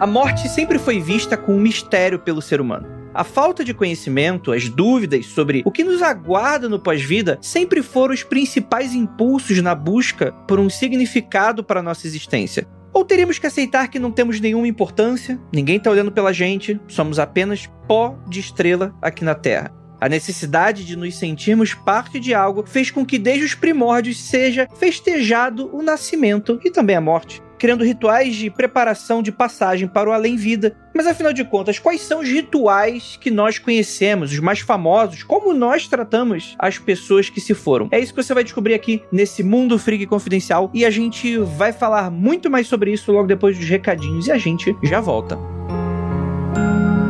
A morte sempre foi vista como um mistério pelo ser humano. A falta de conhecimento, as dúvidas sobre o que nos aguarda no pós-vida sempre foram os principais impulsos na busca por um significado para a nossa existência. Ou teríamos que aceitar que não temos nenhuma importância, ninguém está olhando pela gente, somos apenas pó de estrela aqui na Terra. A necessidade de nos sentirmos parte de algo fez com que desde os primórdios seja festejado o nascimento e também a morte criando rituais de preparação de passagem para o além-vida. Mas afinal de contas, quais são os rituais que nós conhecemos, os mais famosos? Como nós tratamos as pessoas que se foram? É isso que você vai descobrir aqui nesse Mundo Freak Confidencial e a gente vai falar muito mais sobre isso logo depois dos recadinhos e a gente já volta. Não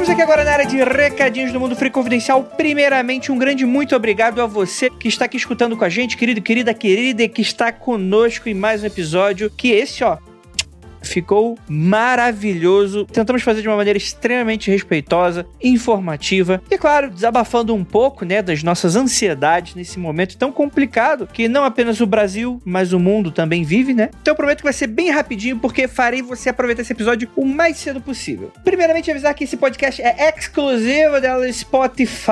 E chegamos aqui agora na área de recadinhos do Mundo Free Confidencial. Primeiramente, um grande muito obrigado a você que está aqui escutando com a gente, querido, querida, querida, que está conosco em mais um episódio. Que esse, ó, ficou maravilhoso. Tentamos fazer de uma maneira extremamente respeitosa, informativa e, claro, desabafando um pouco, né, das nossas ansiedades nesse momento tão complicado que não apenas o Brasil, mas o mundo também vive, né? Então eu prometo que vai ser bem rapidinho porque farei você aproveitar esse episódio o mais cedo possível. Primeiramente, avisar que esse podcast é exclusivo da Spotify.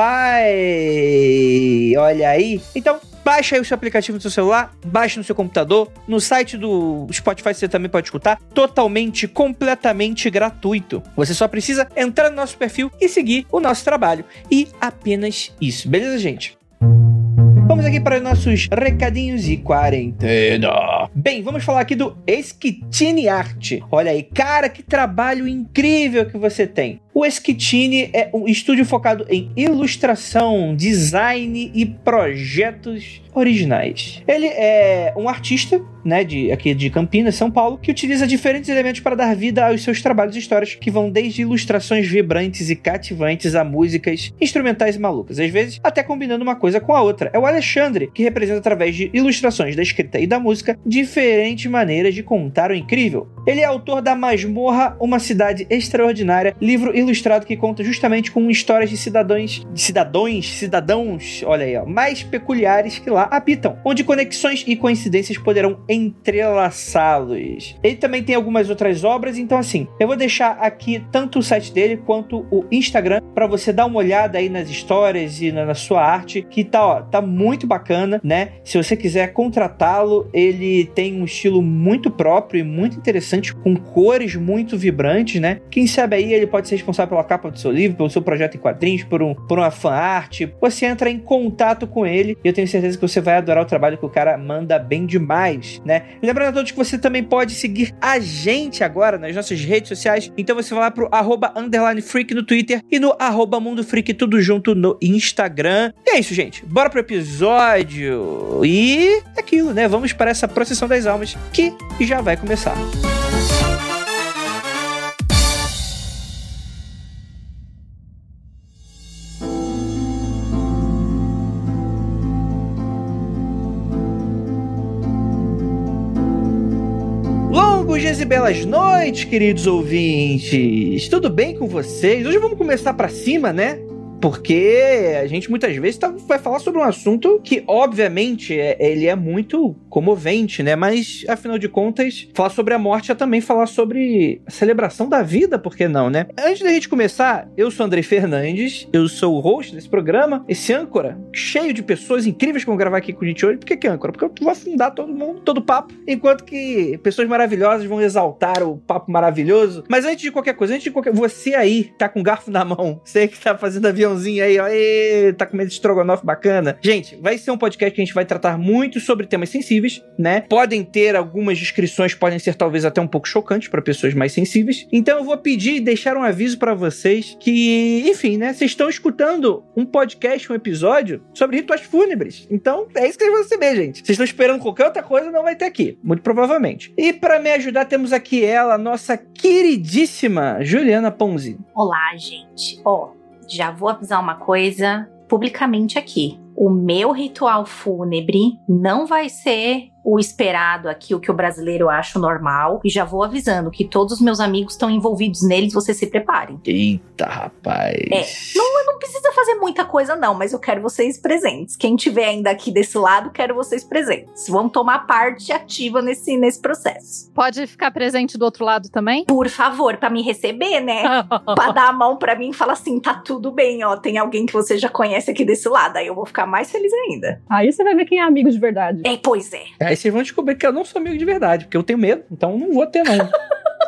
Olha aí. Então, Baixa aí o seu aplicativo no seu celular, baixa no seu computador. No site do Spotify você também pode escutar. Totalmente, completamente gratuito. Você só precisa entrar no nosso perfil e seguir o nosso trabalho. E apenas isso. Beleza, gente? Vamos aqui para nossos recadinhos e quarentena. Bem, vamos falar aqui do Esquitine Art. Olha aí, cara, que trabalho incrível que você tem. O Esquitine é um estúdio focado em ilustração, design e projetos originais. Ele é um artista, né, de aqui de Campinas, São Paulo, que utiliza diferentes elementos para dar vida aos seus trabalhos e histórias, que vão desde ilustrações vibrantes e cativantes a músicas instrumentais malucas, às vezes até combinando uma coisa com a outra. É o Alexandre que representa através de ilustrações da escrita e da música diferentes maneiras de contar o incrível. Ele é autor da Masmorra, uma cidade extraordinária, livro ilustrado que conta justamente com histórias de cidadãos, de cidadãos, cidadãos, olha aí, ó, mais peculiares que lá habitam, onde conexões e coincidências poderão entrelaçá-los. Ele também tem algumas outras obras, então assim, eu vou deixar aqui tanto o site dele quanto o Instagram para você dar uma olhada aí nas histórias e na, na sua arte, que tá, ó, tá muito bacana, né? Se você quiser contratá-lo, ele tem um estilo muito próprio e muito interessante, com cores muito vibrantes, né? Quem sabe aí ele pode ser responsável pela capa do seu livro, pelo seu projeto em quadrinhos, por, um, por uma fan art. Você entra em contato com ele e eu tenho certeza que você vai adorar o trabalho que o cara manda bem demais, né? Lembrando a todos que você também pode seguir a gente agora nas nossas redes sociais. Então você vai lá pro arroba underline freak no Twitter e no arroba mundo freak tudo junto no Instagram. E é isso, gente. Bora pro episódio. E é aquilo, né? Vamos para essa procissão das almas que já vai começar. Longos dias e belas noites, queridos ouvintes. Tudo bem com vocês? Hoje vamos começar para cima, né? Porque a gente muitas vezes tá, vai falar sobre um assunto que, obviamente, é, ele é muito comovente, né? Mas, afinal de contas, falar sobre a morte é também falar sobre a celebração da vida, por que não, né? Antes da gente começar, eu sou Andrei Fernandes, eu sou o host desse programa, esse âncora, cheio de pessoas incríveis que vão gravar aqui com a gente hoje. Por que, que é âncora? Porque eu vou afundar todo mundo, todo papo, enquanto que pessoas maravilhosas vão exaltar o papo maravilhoso. Mas antes de qualquer coisa, antes de qualquer. Você aí, tá com garfo na mão, você que tá fazendo avião feijãozinho aí, ó. Ê, tá comendo estrogonofe bacana. Gente, vai ser um podcast que a gente vai tratar muito sobre temas sensíveis, né? Podem ter algumas descrições, podem ser talvez até um pouco chocantes para pessoas mais sensíveis. Então eu vou pedir e deixar um aviso para vocês que, enfim, né? Vocês estão escutando um podcast, um episódio sobre rituais fúnebres. Então é isso que vocês vão receber, gente. Vocês estão esperando qualquer outra coisa, não vai ter aqui, muito provavelmente. E para me ajudar, temos aqui ela, nossa queridíssima Juliana Ponzi. Olá, gente. Ó, já vou avisar uma coisa publicamente aqui. O meu ritual fúnebre não vai ser o esperado aqui, o que o brasileiro acha normal. E já vou avisando que todos os meus amigos estão envolvidos neles, você se preparem. Eita, rapaz. É, não, não precisa fazer muita coisa, não, mas eu quero vocês presentes. Quem tiver ainda aqui desse lado, quero vocês presentes. Vão tomar parte ativa nesse, nesse processo. Pode ficar presente do outro lado também? Por favor, para me receber, né? pra dar a mão para mim e falar assim: tá tudo bem, ó. Tem alguém que você já conhece aqui desse lado. Aí eu vou ficar mais feliz ainda. Aí você vai ver quem é amigo de verdade. É, pois é. Aí vocês vão descobrir que eu não sou amigo de verdade, porque eu tenho medo, então não vou ter, não.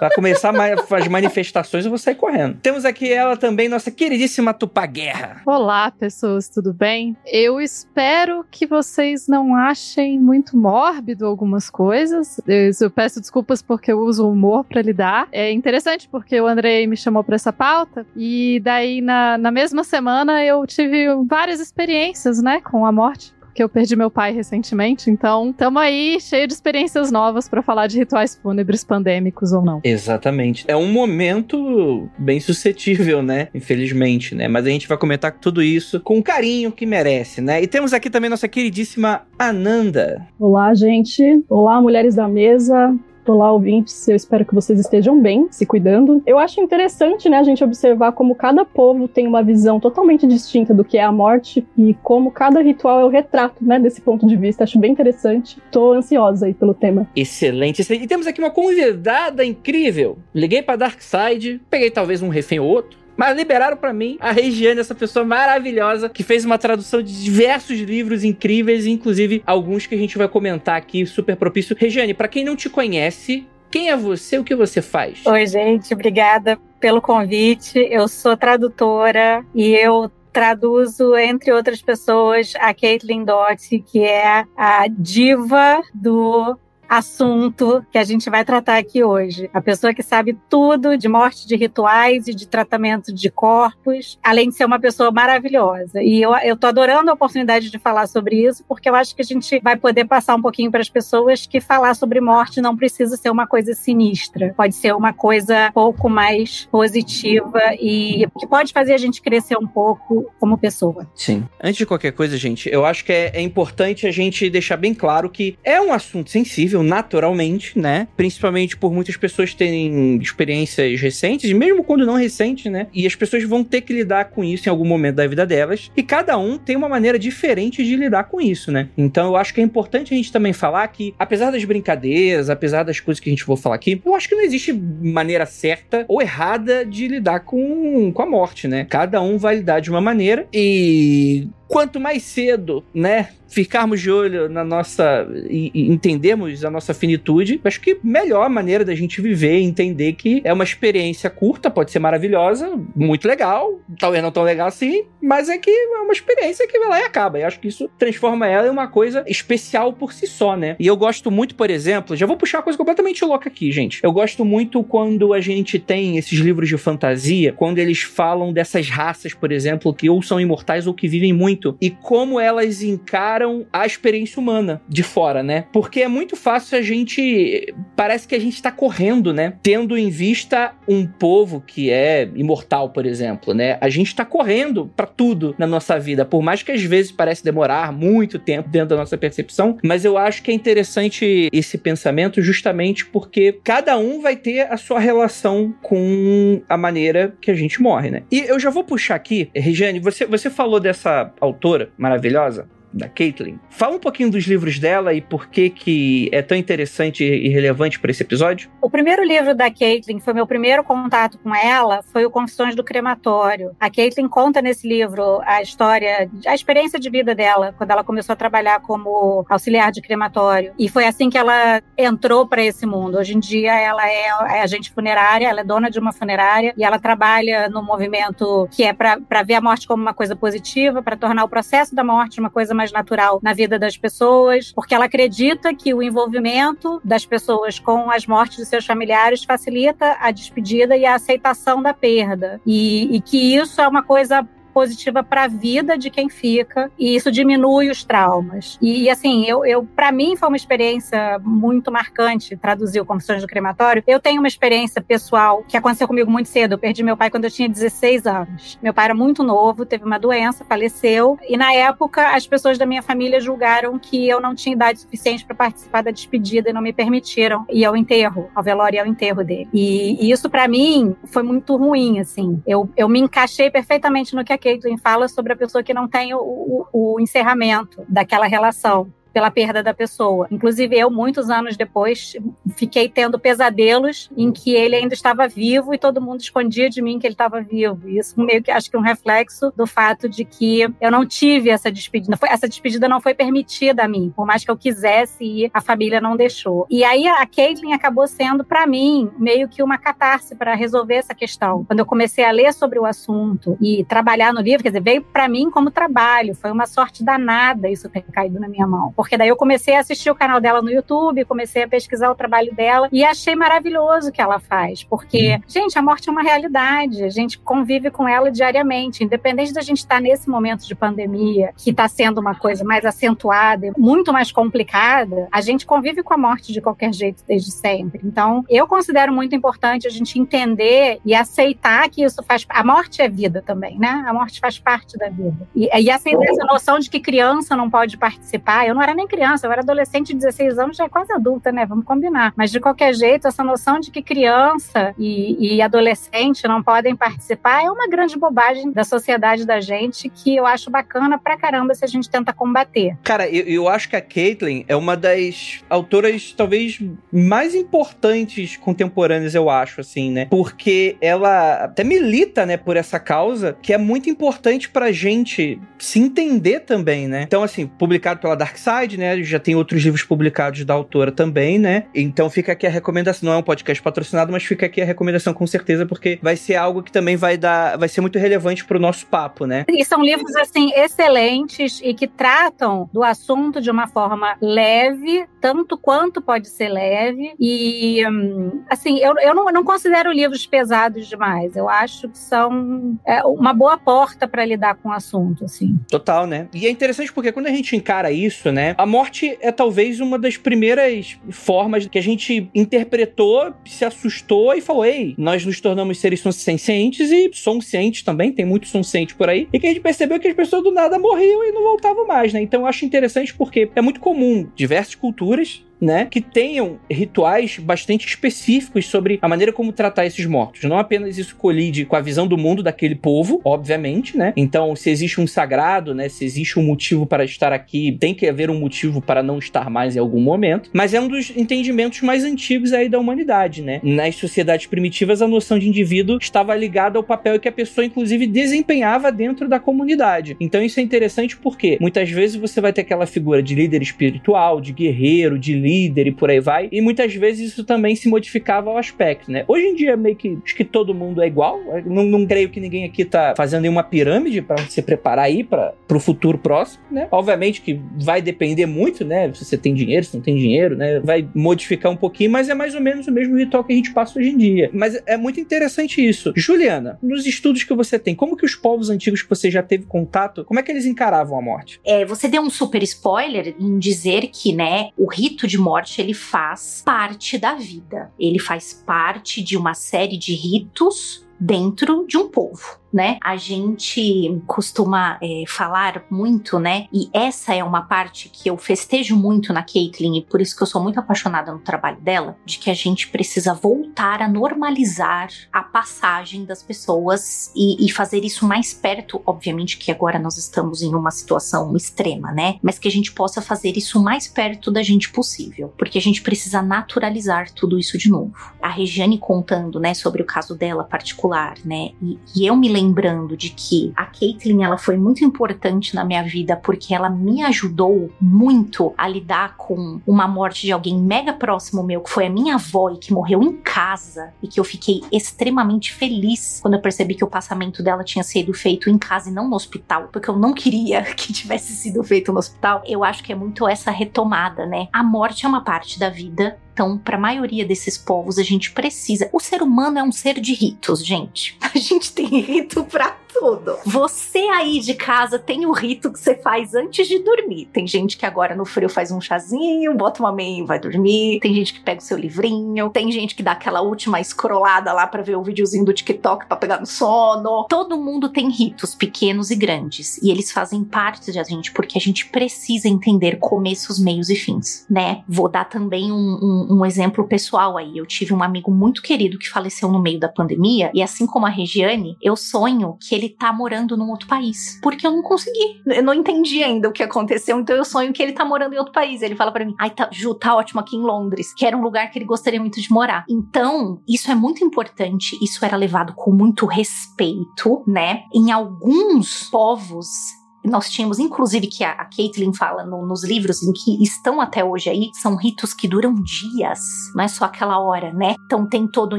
Pra começar as manifestações, eu vou sair correndo. Temos aqui ela também, nossa queridíssima Tupá Guerra. Olá, pessoas, tudo bem? Eu espero que vocês não achem muito mórbido algumas coisas. Eu, peço desculpas porque eu uso humor para lidar. É interessante porque o Andrei me chamou para essa pauta e daí na, na mesma semana eu tive várias experiências, né, com a morte porque eu perdi meu pai recentemente. Então, estamos aí cheio de experiências novas para falar de rituais fúnebres pandêmicos ou não. Exatamente. É um momento bem suscetível, né? Infelizmente, né? Mas a gente vai comentar tudo isso com o carinho que merece, né? E temos aqui também nossa queridíssima Ananda. Olá, gente. Olá, mulheres da mesa. Olá, ouvintes. Eu espero que vocês estejam bem, se cuidando. Eu acho interessante, né, a gente observar como cada povo tem uma visão totalmente distinta do que é a morte e como cada ritual é o retrato, né, desse ponto de vista. Acho bem interessante. Tô ansiosa aí pelo tema. Excelente. E temos aqui uma convidada incrível. Liguei para Darkside, peguei talvez um refém ou outro. Mas liberaram para mim a Regiane, essa pessoa maravilhosa, que fez uma tradução de diversos livros incríveis, inclusive alguns que a gente vai comentar aqui, super propício. Regiane, para quem não te conhece, quem é você? O que você faz? Oi, gente, obrigada pelo convite. Eu sou tradutora e eu traduzo, entre outras pessoas, a Caitlin Doty, que é a diva do assunto que a gente vai tratar aqui hoje. A pessoa que sabe tudo de morte de rituais e de tratamento de corpos, além de ser uma pessoa maravilhosa. E eu, eu tô adorando a oportunidade de falar sobre isso, porque eu acho que a gente vai poder passar um pouquinho para as pessoas que falar sobre morte não precisa ser uma coisa sinistra. Pode ser uma coisa um pouco mais positiva e que pode fazer a gente crescer um pouco como pessoa. Sim. Antes de qualquer coisa, gente, eu acho que é, é importante a gente deixar bem claro que é um assunto sensível naturalmente, né? Principalmente por muitas pessoas terem experiências recentes, mesmo quando não recentes, né? E as pessoas vão ter que lidar com isso em algum momento da vida delas. E cada um tem uma maneira diferente de lidar com isso, né? Então eu acho que é importante a gente também falar que, apesar das brincadeiras, apesar das coisas que a gente for falar aqui, eu acho que não existe maneira certa ou errada de lidar com, com a morte, né? Cada um vai lidar de uma maneira e quanto mais cedo, né, ficarmos de olho na nossa e, entendermos a nossa finitude, acho que melhor maneira da gente viver e entender que é uma experiência curta, pode ser maravilhosa, muito legal, talvez não tão legal assim, mas é que é uma experiência que vai lá e acaba. E acho que isso transforma ela em uma coisa especial por si só, né? E eu gosto muito, por exemplo, já vou puxar uma coisa completamente louca aqui, gente. Eu gosto muito quando a gente tem esses livros de fantasia, quando eles falam dessas raças, por exemplo, que ou são imortais ou que vivem muito muito e como elas encaram a experiência humana de fora, né? Porque é muito fácil a gente. Parece que a gente tá correndo, né? Tendo em vista um povo que é imortal, por exemplo, né? A gente tá correndo para tudo na nossa vida, por mais que às vezes parece demorar muito tempo dentro da nossa percepção, mas eu acho que é interessante esse pensamento justamente porque cada um vai ter a sua relação com a maneira que a gente morre, né? E eu já vou puxar aqui, Regiane, você, você falou dessa autora maravilhosa, da Caitlin. Fala um pouquinho dos livros dela e por que que é tão interessante e relevante para esse episódio. O primeiro livro da Caitlin foi meu primeiro contato com ela, foi o Confissões do Crematório. A Caitlin conta nesse livro a história, a experiência de vida dela quando ela começou a trabalhar como auxiliar de crematório. E foi assim que ela entrou para esse mundo. Hoje em dia ela é, é agente funerária, ela é dona de uma funerária e ela trabalha no movimento que é para ver a morte como uma coisa positiva, para tornar o processo da morte uma coisa mais natural na vida das pessoas, porque ela acredita que o envolvimento das pessoas com as mortes de seus familiares facilita a despedida e a aceitação da perda. E, e que isso é uma coisa positiva para a vida de quem fica e isso diminui os traumas. E assim, eu, eu para mim foi uma experiência muito marcante traduzir o Confissões do Crematório. Eu tenho uma experiência pessoal que aconteceu comigo muito cedo. Eu perdi meu pai quando eu tinha 16 anos. Meu pai era muito novo, teve uma doença, faleceu e na época as pessoas da minha família julgaram que eu não tinha idade suficiente para participar da despedida e não me permitiram ir ao enterro, ao velório e ao enterro dele. E, e isso para mim foi muito ruim, assim. Eu, eu me encaixei perfeitamente no que Caitlin fala sobre a pessoa que não tem o, o, o encerramento daquela relação pela perda da pessoa. Inclusive, eu, muitos anos depois, fiquei tendo pesadelos em que ele ainda estava vivo e todo mundo escondia de mim que ele estava vivo. Isso meio que acho que é um reflexo do fato de que eu não tive essa despedida. Essa despedida não foi permitida a mim. Por mais que eu quisesse ir, a família não deixou. E aí a Caitlin acabou sendo, para mim, meio que uma catarse para resolver essa questão. Quando eu comecei a ler sobre o assunto e trabalhar no livro, quer dizer, veio para mim como trabalho. Foi uma sorte danada isso ter caído na minha mão porque daí eu comecei a assistir o canal dela no YouTube, comecei a pesquisar o trabalho dela e achei maravilhoso o que ela faz, porque, uhum. gente, a morte é uma realidade, a gente convive com ela diariamente, independente da gente estar nesse momento de pandemia, que está sendo uma coisa mais acentuada, muito mais complicada, a gente convive com a morte de qualquer jeito desde sempre. Então, eu considero muito importante a gente entender e aceitar que isso faz. A morte é vida também, né? A morte faz parte da vida. E, e aceitar essa noção de que criança não pode participar. Eu não era era nem criança, eu era adolescente de 16 anos, já é quase adulta, né? Vamos combinar. Mas de qualquer jeito, essa noção de que criança e, e adolescente não podem participar é uma grande bobagem da sociedade da gente que eu acho bacana pra caramba se a gente tenta combater. Cara, eu, eu acho que a Caitlin é uma das autoras talvez mais importantes contemporâneas, eu acho, assim, né? Porque ela até milita, né, por essa causa que é muito importante pra gente se entender também, né? Então, assim, publicado pela Dark Side, né? Já tem outros livros publicados da autora também, né? Então fica aqui a recomendação. Não é um podcast patrocinado, mas fica aqui a recomendação com certeza, porque vai ser algo que também vai dar, vai ser muito relevante pro nosso papo, né? E são livros, assim, excelentes e que tratam do assunto de uma forma leve, tanto quanto pode ser leve. E, hum, assim, eu, eu não, não considero livros pesados demais. Eu acho que são é, uma boa porta para lidar com o assunto, assim. Total, né? E é interessante porque quando a gente encara isso, né? A morte é talvez uma das primeiras formas que a gente interpretou, se assustou e falou: ei, nós nos tornamos seres conscientes e cientes também, tem muito consciente por aí, e que a gente percebeu que as pessoas do nada morriam e não voltavam mais, né? Então eu acho interessante porque é muito comum diversas culturas né, que tenham rituais bastante específicos sobre a maneira como tratar esses mortos. Não apenas isso colide com a visão do mundo daquele povo, obviamente, né? Então, se existe um sagrado, né, se existe um motivo para estar aqui, tem que haver um motivo para não estar mais em algum momento. Mas é um dos entendimentos mais antigos aí da humanidade, né? Nas sociedades primitivas, a noção de indivíduo estava ligada ao papel que a pessoa, inclusive, desempenhava dentro da comunidade. Então, isso é interessante porque muitas vezes você vai ter aquela figura de líder espiritual, de guerreiro, de líder líder e por aí vai. E muitas vezes isso também se modificava ao aspecto, né? Hoje em dia, meio que acho que todo mundo é igual. Não, não creio que ninguém aqui tá fazendo nenhuma pirâmide para se preparar aí para o futuro próximo, né? Obviamente que vai depender muito, né? Se você tem dinheiro, se não tem dinheiro, né? Vai modificar um pouquinho, mas é mais ou menos o mesmo ritual que a gente passa hoje em dia. Mas é muito interessante isso. Juliana, nos estudos que você tem, como que os povos antigos que você já teve contato, como é que eles encaravam a morte? É, você deu um super spoiler em dizer que, né, o rito de morte ele faz parte da vida. Ele faz parte de uma série de ritos dentro de um povo. Né? A gente costuma é, falar muito, né? E essa é uma parte que eu festejo muito na Caitlyn e por isso que eu sou muito apaixonada no trabalho dela, de que a gente precisa voltar a normalizar a passagem das pessoas e, e fazer isso mais perto, obviamente que agora nós estamos em uma situação extrema, né? Mas que a gente possa fazer isso mais perto da gente possível, porque a gente precisa naturalizar tudo isso de novo. A Regiane contando, né, sobre o caso dela particular, né? E, e eu me lembrando de que a Caitlyn ela foi muito importante na minha vida porque ela me ajudou muito a lidar com uma morte de alguém mega próximo meu, que foi a minha avó e que morreu em casa e que eu fiquei extremamente feliz quando eu percebi que o passamento dela tinha sido feito em casa e não no hospital, porque eu não queria que tivesse sido feito no hospital. Eu acho que é muito essa retomada, né? A morte é uma parte da vida, então, para a maioria desses povos, a gente precisa. O ser humano é um ser de ritos, gente. A gente tem rito para tudo. Você aí de casa tem o rito que você faz antes de dormir. Tem gente que agora no frio faz um chazinho, bota uma meia e vai dormir. Tem gente que pega o seu livrinho. Tem gente que dá aquela última escrolada lá para ver o videozinho do TikTok para pegar no sono. Todo mundo tem ritos pequenos e grandes. E eles fazem parte da gente porque a gente precisa entender começos, meios e fins, né? Vou dar também um, um, um exemplo pessoal aí. Eu tive um amigo muito querido que faleceu no meio da pandemia. E assim como a Regiane, eu sonho que ele tá morando num outro país. Porque eu não consegui. Eu não entendi ainda o que aconteceu, então eu sonho que ele tá morando em outro país. Ele fala para mim: ai, tá, Ju, tá ótimo aqui em Londres, que era um lugar que ele gostaria muito de morar. Então, isso é muito importante, isso era levado com muito respeito, né? Em alguns povos nós tínhamos, inclusive, que a, Caitlin fala no, nos livros em que estão até hoje aí, são ritos que duram dias, não é só aquela hora, né? Então tem todo o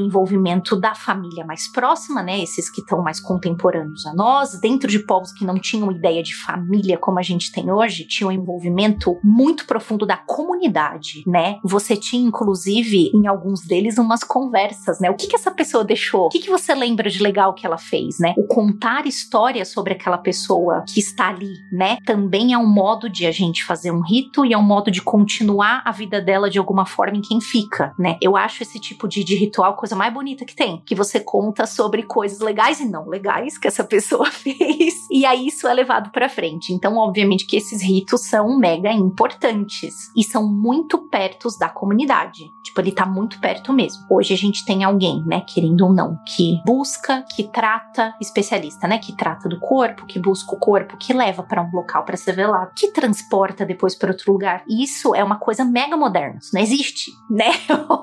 envolvimento da família mais próxima, né? Esses que estão mais contemporâneos a nós, dentro de povos que não tinham ideia de família como a gente tem hoje, tinha um envolvimento muito profundo da comunidade, né? Você tinha, inclusive, em alguns deles, umas conversas, né? O que que essa pessoa deixou? O que que você lembra de legal que ela fez, né? O contar histórias sobre aquela pessoa que está ali, né? Também é um modo de a gente fazer um rito e é um modo de continuar a vida dela de alguma forma em quem fica, né? Eu acho esse tipo de, de ritual a coisa mais bonita que tem, que você conta sobre coisas legais e não legais que essa pessoa fez, e aí isso é levado para frente. Então, obviamente que esses ritos são mega importantes e são muito perto da comunidade. Tipo, ele tá muito perto mesmo. Hoje a gente tem alguém, né, querendo ou não, que busca, que trata, especialista, né, que trata do corpo, que busca o corpo, que leva para um local para ser velado, que transporta depois para outro lugar. Isso é uma coisa mega moderna. Isso não existe, né?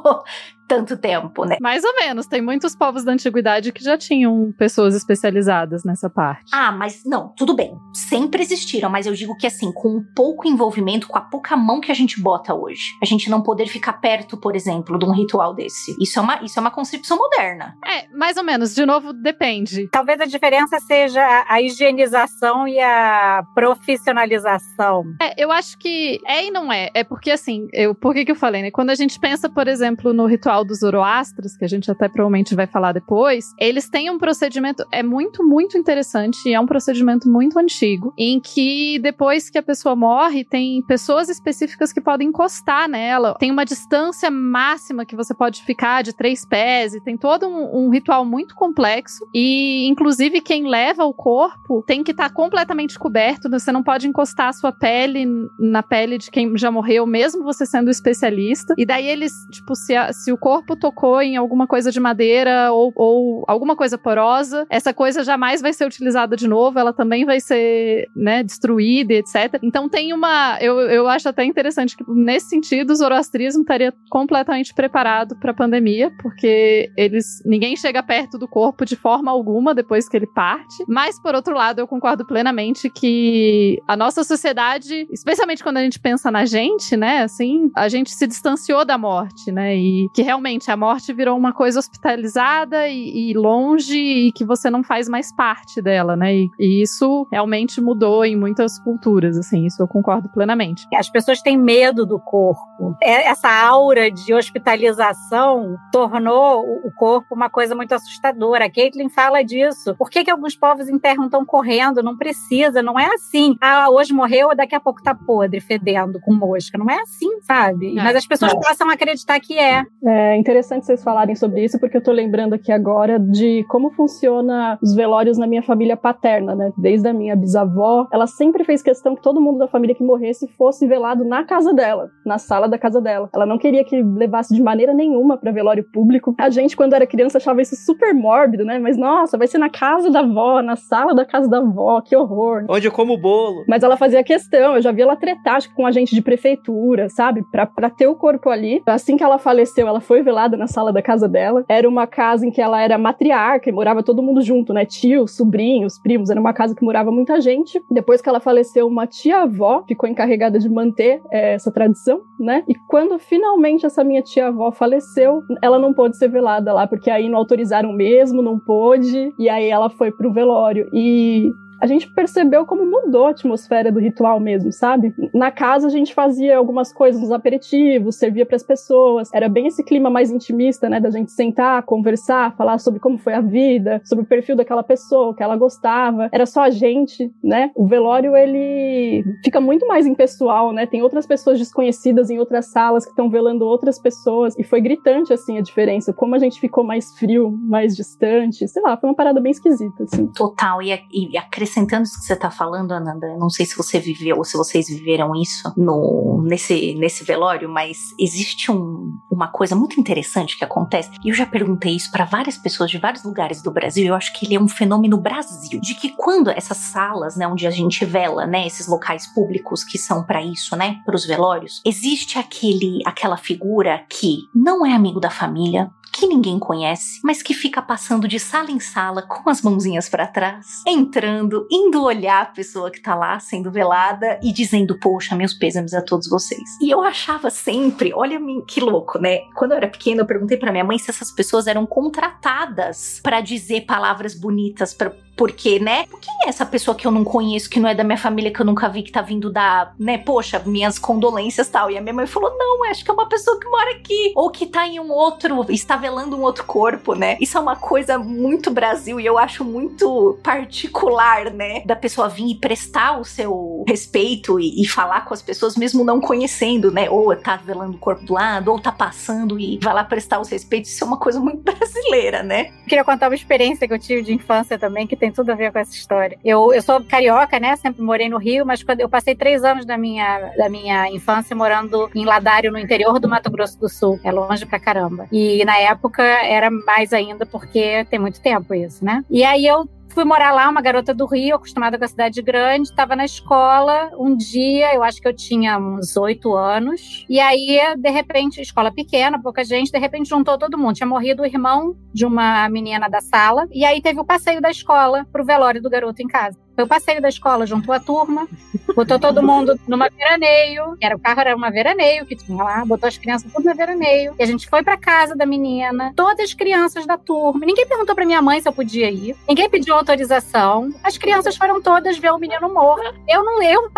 tanto tempo, né? Mais ou menos. Tem muitos povos da antiguidade que já tinham pessoas especializadas nessa parte. Ah, mas não, tudo bem. Sempre existiram, mas eu digo que assim, com um pouco envolvimento, com a pouca mão que a gente bota hoje, a gente não poder ficar perto, por exemplo, de um ritual desse. Isso é uma, isso é uma concepção moderna. É, mais ou menos. De novo, depende. Talvez a diferença seja a higienização e a profissionalização. É, eu acho que é e não é. É porque assim, eu, por que que eu falei, né? Quando a gente pensa, por exemplo, no ritual dos Zoroastros, que a gente até provavelmente vai falar depois, eles têm um procedimento, é muito, muito interessante, e é um procedimento muito antigo, em que depois que a pessoa morre, tem pessoas específicas que podem encostar nela, tem uma distância máxima que você pode ficar de três pés, e tem todo um, um ritual muito complexo, e inclusive quem leva o corpo tem que estar tá completamente coberto, você não pode encostar a sua pele na pele de quem já morreu, mesmo você sendo especialista, e daí eles, tipo, se, se o corpo corpo tocou em alguma coisa de madeira ou, ou alguma coisa porosa, essa coisa jamais vai ser utilizada de novo, ela também vai ser, né, destruída, etc. Então tem uma. Eu, eu acho até interessante que, nesse sentido, o zoroastrismo estaria completamente preparado para a pandemia, porque eles. ninguém chega perto do corpo de forma alguma depois que ele parte. Mas, por outro lado, eu concordo plenamente que a nossa sociedade, especialmente quando a gente pensa na gente, né, assim, a gente se distanciou da morte, né, e que realmente realmente a morte virou uma coisa hospitalizada e, e, longe e que você não faz mais parte dela, né? E, e, isso realmente mudou em muitas culturas, assim, isso eu concordo plenamente. As pessoas têm medo do corpo. É, essa aura de hospitalização tornou o corpo uma coisa muito assustadora. A Caitlin fala disso. Por que, que alguns povos enterram tão correndo? Não precisa, não é assim. Ah, hoje morreu, daqui a pouco tá podre, fedendo com mosca. Não é assim, sabe? É. Mas as pessoas é. passam a acreditar que é. é É interessante vocês falarem sobre isso, porque eu tô lembrando aqui agora de como funciona os velórios na minha família paterna, né? Desde a minha bisavó, ela sempre fez questão que todo mundo da família que morresse fosse velado na casa dela, na sala da casa dela. Ela não queria que levasse de maneira nenhuma para velório público. A gente, quando era criança, achava isso super mórbido, né? Mas nossa, vai ser na casa da avó, na sala da casa da avó, que horror. Onde eu como bolo. Mas ela fazia questão, eu já vi ela tretar com agente de prefeitura, sabe? Pra, pra ter o corpo ali. Assim que ela faleceu, ela foi velada na sala da casa dela. Era uma casa em que ela era matriarca e morava todo mundo junto, né? Tios, sobrinhos, primos. Era uma casa que morava muita gente. Depois que ela faleceu, uma tia-avó ficou encarregada de manter é, essa tradição, né? E quando finalmente essa minha tia-avó faleceu, ela não pôde ser velada lá, porque aí não autorizaram mesmo, não pôde. E aí ela foi pro velório. E a gente percebeu como mudou a atmosfera do ritual mesmo, sabe? Na casa a gente fazia algumas coisas nos aperitivos, servia para as pessoas, era bem esse clima mais intimista, né, da gente sentar, conversar, falar sobre como foi a vida, sobre o perfil daquela pessoa, o que ela gostava. Era só a gente, né? O velório ele fica muito mais impessoal, né? Tem outras pessoas desconhecidas em outras salas que estão velando outras pessoas e foi gritante assim a diferença, como a gente ficou mais frio, mais distante, sei lá, foi uma parada bem esquisita assim. Total e, e acrescentando acrescentando isso que você está falando, Ananda, não sei se você viveu ou se vocês viveram isso no, nesse, nesse velório, mas existe um, uma coisa muito interessante que acontece. E eu já perguntei isso para várias pessoas de vários lugares do Brasil. Eu acho que ele é um fenômeno Brasil, de que quando essas salas, né, onde a gente vela, né, esses locais públicos que são para isso, né, para os velórios, existe aquele, aquela figura que não é amigo da família, que ninguém conhece, mas que fica passando de sala em sala com as mãozinhas para trás, entrando, indo olhar a pessoa que tá lá sendo velada e dizendo: Poxa, meus pêsames a todos vocês. E eu achava sempre, olha que louco, né? Quando eu era pequena, eu perguntei para minha mãe se essas pessoas eram contratadas para dizer palavras bonitas para porque, né? Quem é essa pessoa que eu não conheço, que não é da minha família, que eu nunca vi, que tá vindo dar, né? Poxa, minhas condolências tal. E a minha mãe falou: não, acho que é uma pessoa que mora aqui. Ou que tá em um outro, está velando um outro corpo, né? Isso é uma coisa muito Brasil e eu acho muito particular, né? Da pessoa vir e prestar o seu respeito e, e falar com as pessoas, mesmo não conhecendo, né? Ou tá velando o corpo do lado, ou tá passando e vai lá prestar os respeitos. Isso é uma coisa muito brasileira, né? Queria contar uma experiência que eu tive de infância também, que tem tem tudo a ver com essa história. Eu, eu sou carioca, né? Sempre morei no Rio, mas quando eu passei três anos da minha, da minha infância morando em Ladário, no interior do Mato Grosso do Sul. É longe pra caramba. E na época era mais ainda porque tem muito tempo isso, né? E aí eu Fui morar lá, uma garota do Rio, acostumada com a cidade grande, estava na escola. Um dia, eu acho que eu tinha uns oito anos. E aí, de repente, escola pequena, pouca gente, de repente juntou todo mundo. Tinha morrido o irmão de uma menina da sala. E aí teve o passeio da escola pro velório do garoto em casa. Foi o passeio da escola, juntou a turma, botou todo mundo numa veraneio. Era, o carro era uma veraneio que tinha lá, botou as crianças tudo na veraneio. E a gente foi pra casa da menina, todas as crianças da turma. Ninguém perguntou pra minha mãe se eu podia ir. Ninguém pediu autorização. As crianças foram todas ver o menino morto. Eu não, eu,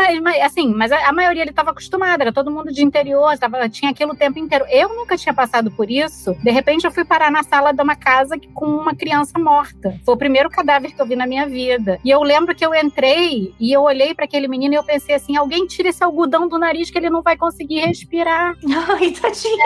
assim, mas a, a maioria ele estava acostumada, era todo mundo de interior, tava, tinha aquilo o tempo inteiro. Eu nunca tinha passado por isso. De repente eu fui parar na sala de uma casa com uma criança morta. Foi o primeiro cadáver que eu vi na minha vida. E eu lembro que eu eu entrei e eu olhei para aquele menino e eu pensei assim: alguém tira esse algodão do nariz que ele não vai conseguir respirar. Ai, tadinha.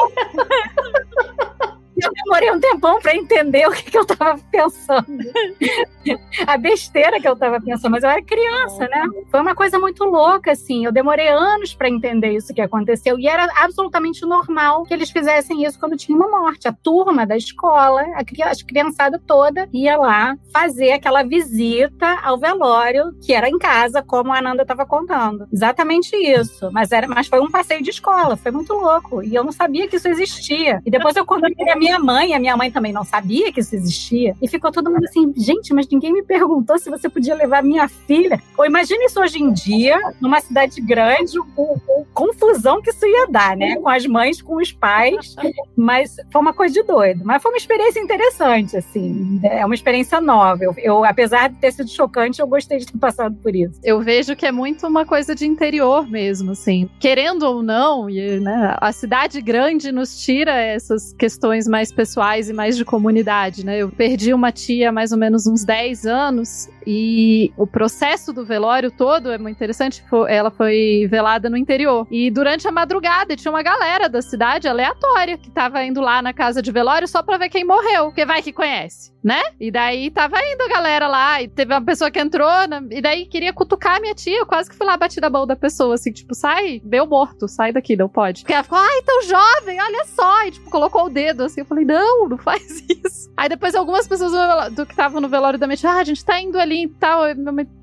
Eu demorei um tempão para entender o que, que eu estava pensando. a besteira que eu estava pensando, mas eu era criança, né? Foi uma coisa muito louca, assim. Eu demorei anos para entender isso que aconteceu. E era absolutamente normal que eles fizessem isso quando tinha uma morte. A turma da escola, a, criançada toda, ia lá fazer aquela visita ao velório, que era em casa, como a Ananda estava contando. Exatamente isso. Mas, era, mas foi um passeio de escola, foi muito louco. E eu não sabia que isso existia. E depois eu contei a minha minha mãe, a minha mãe também não sabia que isso existia. E ficou todo mundo assim, gente, mas ninguém me perguntou se você podia levar minha filha. Ou imagine isso hoje em dia, numa cidade grande, com confusão que isso ia dar, né? Com as mães, com os pais. Mas foi uma coisa de doido. Mas foi uma experiência interessante, assim. É uma experiência nova. Eu, eu apesar de ter sido chocante, eu gostei de ter passado por isso. Eu vejo que é muito uma coisa de interior mesmo, assim. Querendo ou não, e, né, a cidade grande nos tira essas questões mais pessoais e mais de comunidade, né? Eu perdi uma tia há mais ou menos uns 10 anos E o processo do velório todo é muito interessante. Ela foi velada no interior. E durante a madrugada tinha uma galera da cidade aleatória que tava indo lá na casa de velório só pra ver quem morreu. Porque vai que conhece, né? E daí tava indo a galera lá e teve uma pessoa que entrou na, e daí queria cutucar a minha tia. Eu quase que fui lá bater na mão da pessoa, assim, tipo, sai, meu morto, sai daqui, não pode. Porque ela ficou, ai, tão jovem, olha só. E tipo, colocou o dedo assim. Eu falei, não, não faz isso. Aí depois algumas pessoas do que estavam no velório da minha tia, ah, a gente tá indo ali e tal.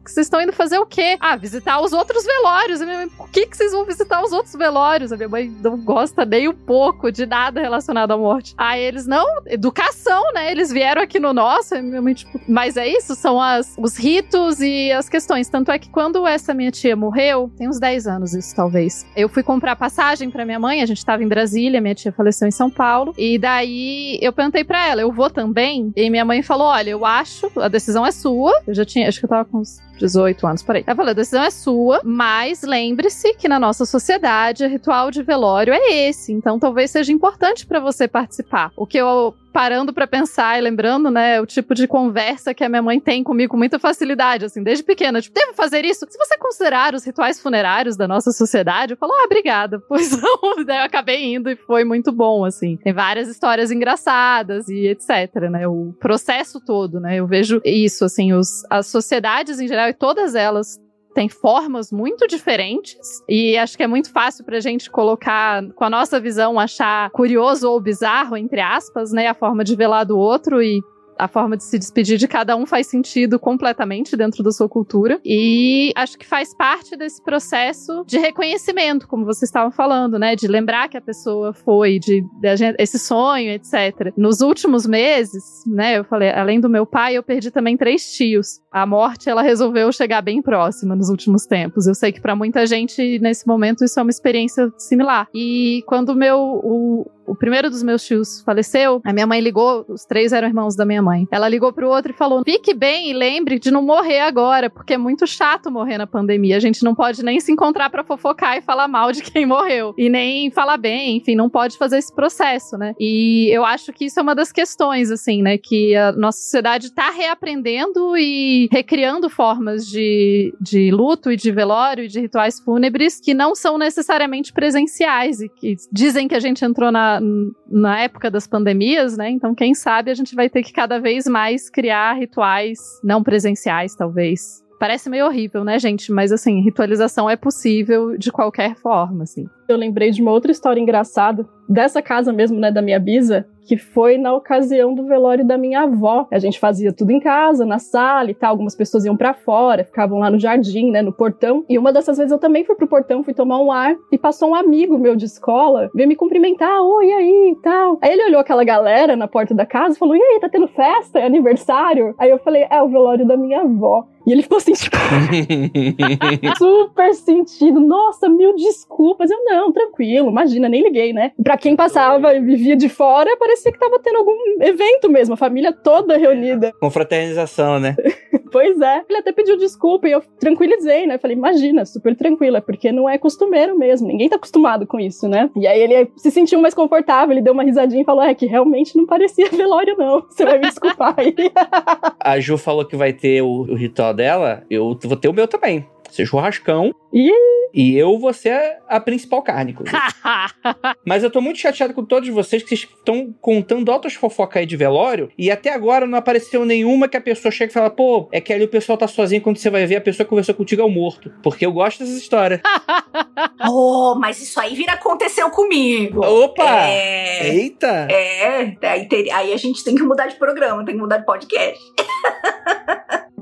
Vocês estão indo fazer o quê? Ah, visitar os outros velórios. E minha mãe, por que, que vocês vão visitar os outros velórios? A minha mãe não gosta nem um pouco de nada relacionado à morte. Aí eles, não, educação, né? Eles vieram aqui no nosso. E minha mãe, tipo, mas é isso? São as, os ritos e as questões. Tanto é que quando essa minha tia morreu, tem uns 10 anos isso, talvez. Eu fui comprar passagem para minha mãe, a gente tava em Brasília, minha tia faleceu em São Paulo. E daí eu perguntei para ela, eu vou também? E minha mãe falou: olha, eu acho, a decisão é sua. Eu já tinha, acho que eu tava com uns 18 anos, por aí. Ela falou: a decisão é sua, mas lembre-se que na nossa sociedade o ritual de velório é esse. Então talvez seja importante para você participar. O que eu parando para pensar e lembrando, né, o tipo de conversa que a minha mãe tem comigo com muita facilidade, assim, desde pequena. Tipo, devo fazer isso? Se você considerar os rituais funerários da nossa sociedade, eu falo, ah, obrigada. Pois não, daí eu acabei indo e foi muito bom, assim. Tem várias histórias engraçadas e etc, né, o processo todo, né, eu vejo isso, assim, os, as sociedades em geral e todas elas tem formas muito diferentes e acho que é muito fácil pra gente colocar com a nossa visão achar curioso ou bizarro entre aspas, né, a forma de velar do outro e a forma de se despedir de cada um faz sentido completamente dentro da sua cultura. E acho que faz parte desse processo de reconhecimento, como vocês estavam falando, né? De lembrar que a pessoa foi, de, de gente, esse sonho, etc. Nos últimos meses, né? Eu falei, além do meu pai, eu perdi também três tios. A morte, ela resolveu chegar bem próxima nos últimos tempos. Eu sei que para muita gente, nesse momento, isso é uma experiência similar. E quando meu, o, o primeiro dos meus tios faleceu, a minha mãe ligou, os três eram irmãos da minha mãe. Ela ligou pro outro e falou: fique bem e lembre de não morrer agora, porque é muito chato morrer na pandemia. A gente não pode nem se encontrar para fofocar e falar mal de quem morreu. E nem falar bem, enfim, não pode fazer esse processo, né? E eu acho que isso é uma das questões, assim, né? Que a nossa sociedade tá reaprendendo e recriando formas de, de luto e de velório e de rituais fúnebres que não são necessariamente presenciais e que dizem que a gente entrou na, na época das pandemias, né? Então, quem sabe a gente vai ter que cada vez mais criar rituais não presenciais, talvez. Parece meio horrível, né, gente? Mas assim, ritualização é possível de qualquer forma, assim. Eu lembrei de uma outra história engraçada dessa casa mesmo, né, da minha bisa, que foi na ocasião do velório da minha avó. A gente fazia tudo em casa, na sala e tal. Algumas pessoas iam para fora, ficavam lá no jardim, né, no portão. E uma dessas vezes eu também fui pro portão, fui tomar um ar e passou um amigo meu de escola, veio me cumprimentar, oi, e aí, e tal. Aí ele olhou aquela galera na porta da casa e falou: "E aí, tá tendo festa? É aniversário?" Aí eu falei: "É o velório da minha avó". E ele ficou assim, tipo, super sentido. Nossa, mil desculpas. Eu, não, tranquilo, imagina, nem liguei, né? Pra quem passava e vivia de fora, parecia que tava tendo algum evento mesmo, a família toda reunida. Confraternização, né? pois é. Ele até pediu desculpa e eu tranquilizei, né? Falei, imagina, super tranquila, porque não é costumeiro mesmo. Ninguém tá acostumado com isso, né? E aí ele se sentiu mais confortável, ele deu uma risadinha e falou: é que realmente não parecia velório, não. Você vai me desculpar aí. a Ju falou que vai ter o, o ritual dela, eu vou ter o meu também. Ser churrascão. Ih! E eu vou ser a principal carne, Mas eu tô muito chateado com todos vocês que vocês estão contando altas fofocas aí de velório e até agora não apareceu nenhuma que a pessoa chega e fala, pô, é que ali o pessoal tá sozinho quando você vai ver a pessoa que conversou contigo é o morto. Porque eu gosto dessas histórias. oh, mas isso aí vira aconteceu comigo. Opa! É... Eita! É, aí, aí a gente tem que mudar de programa, tem que mudar de podcast.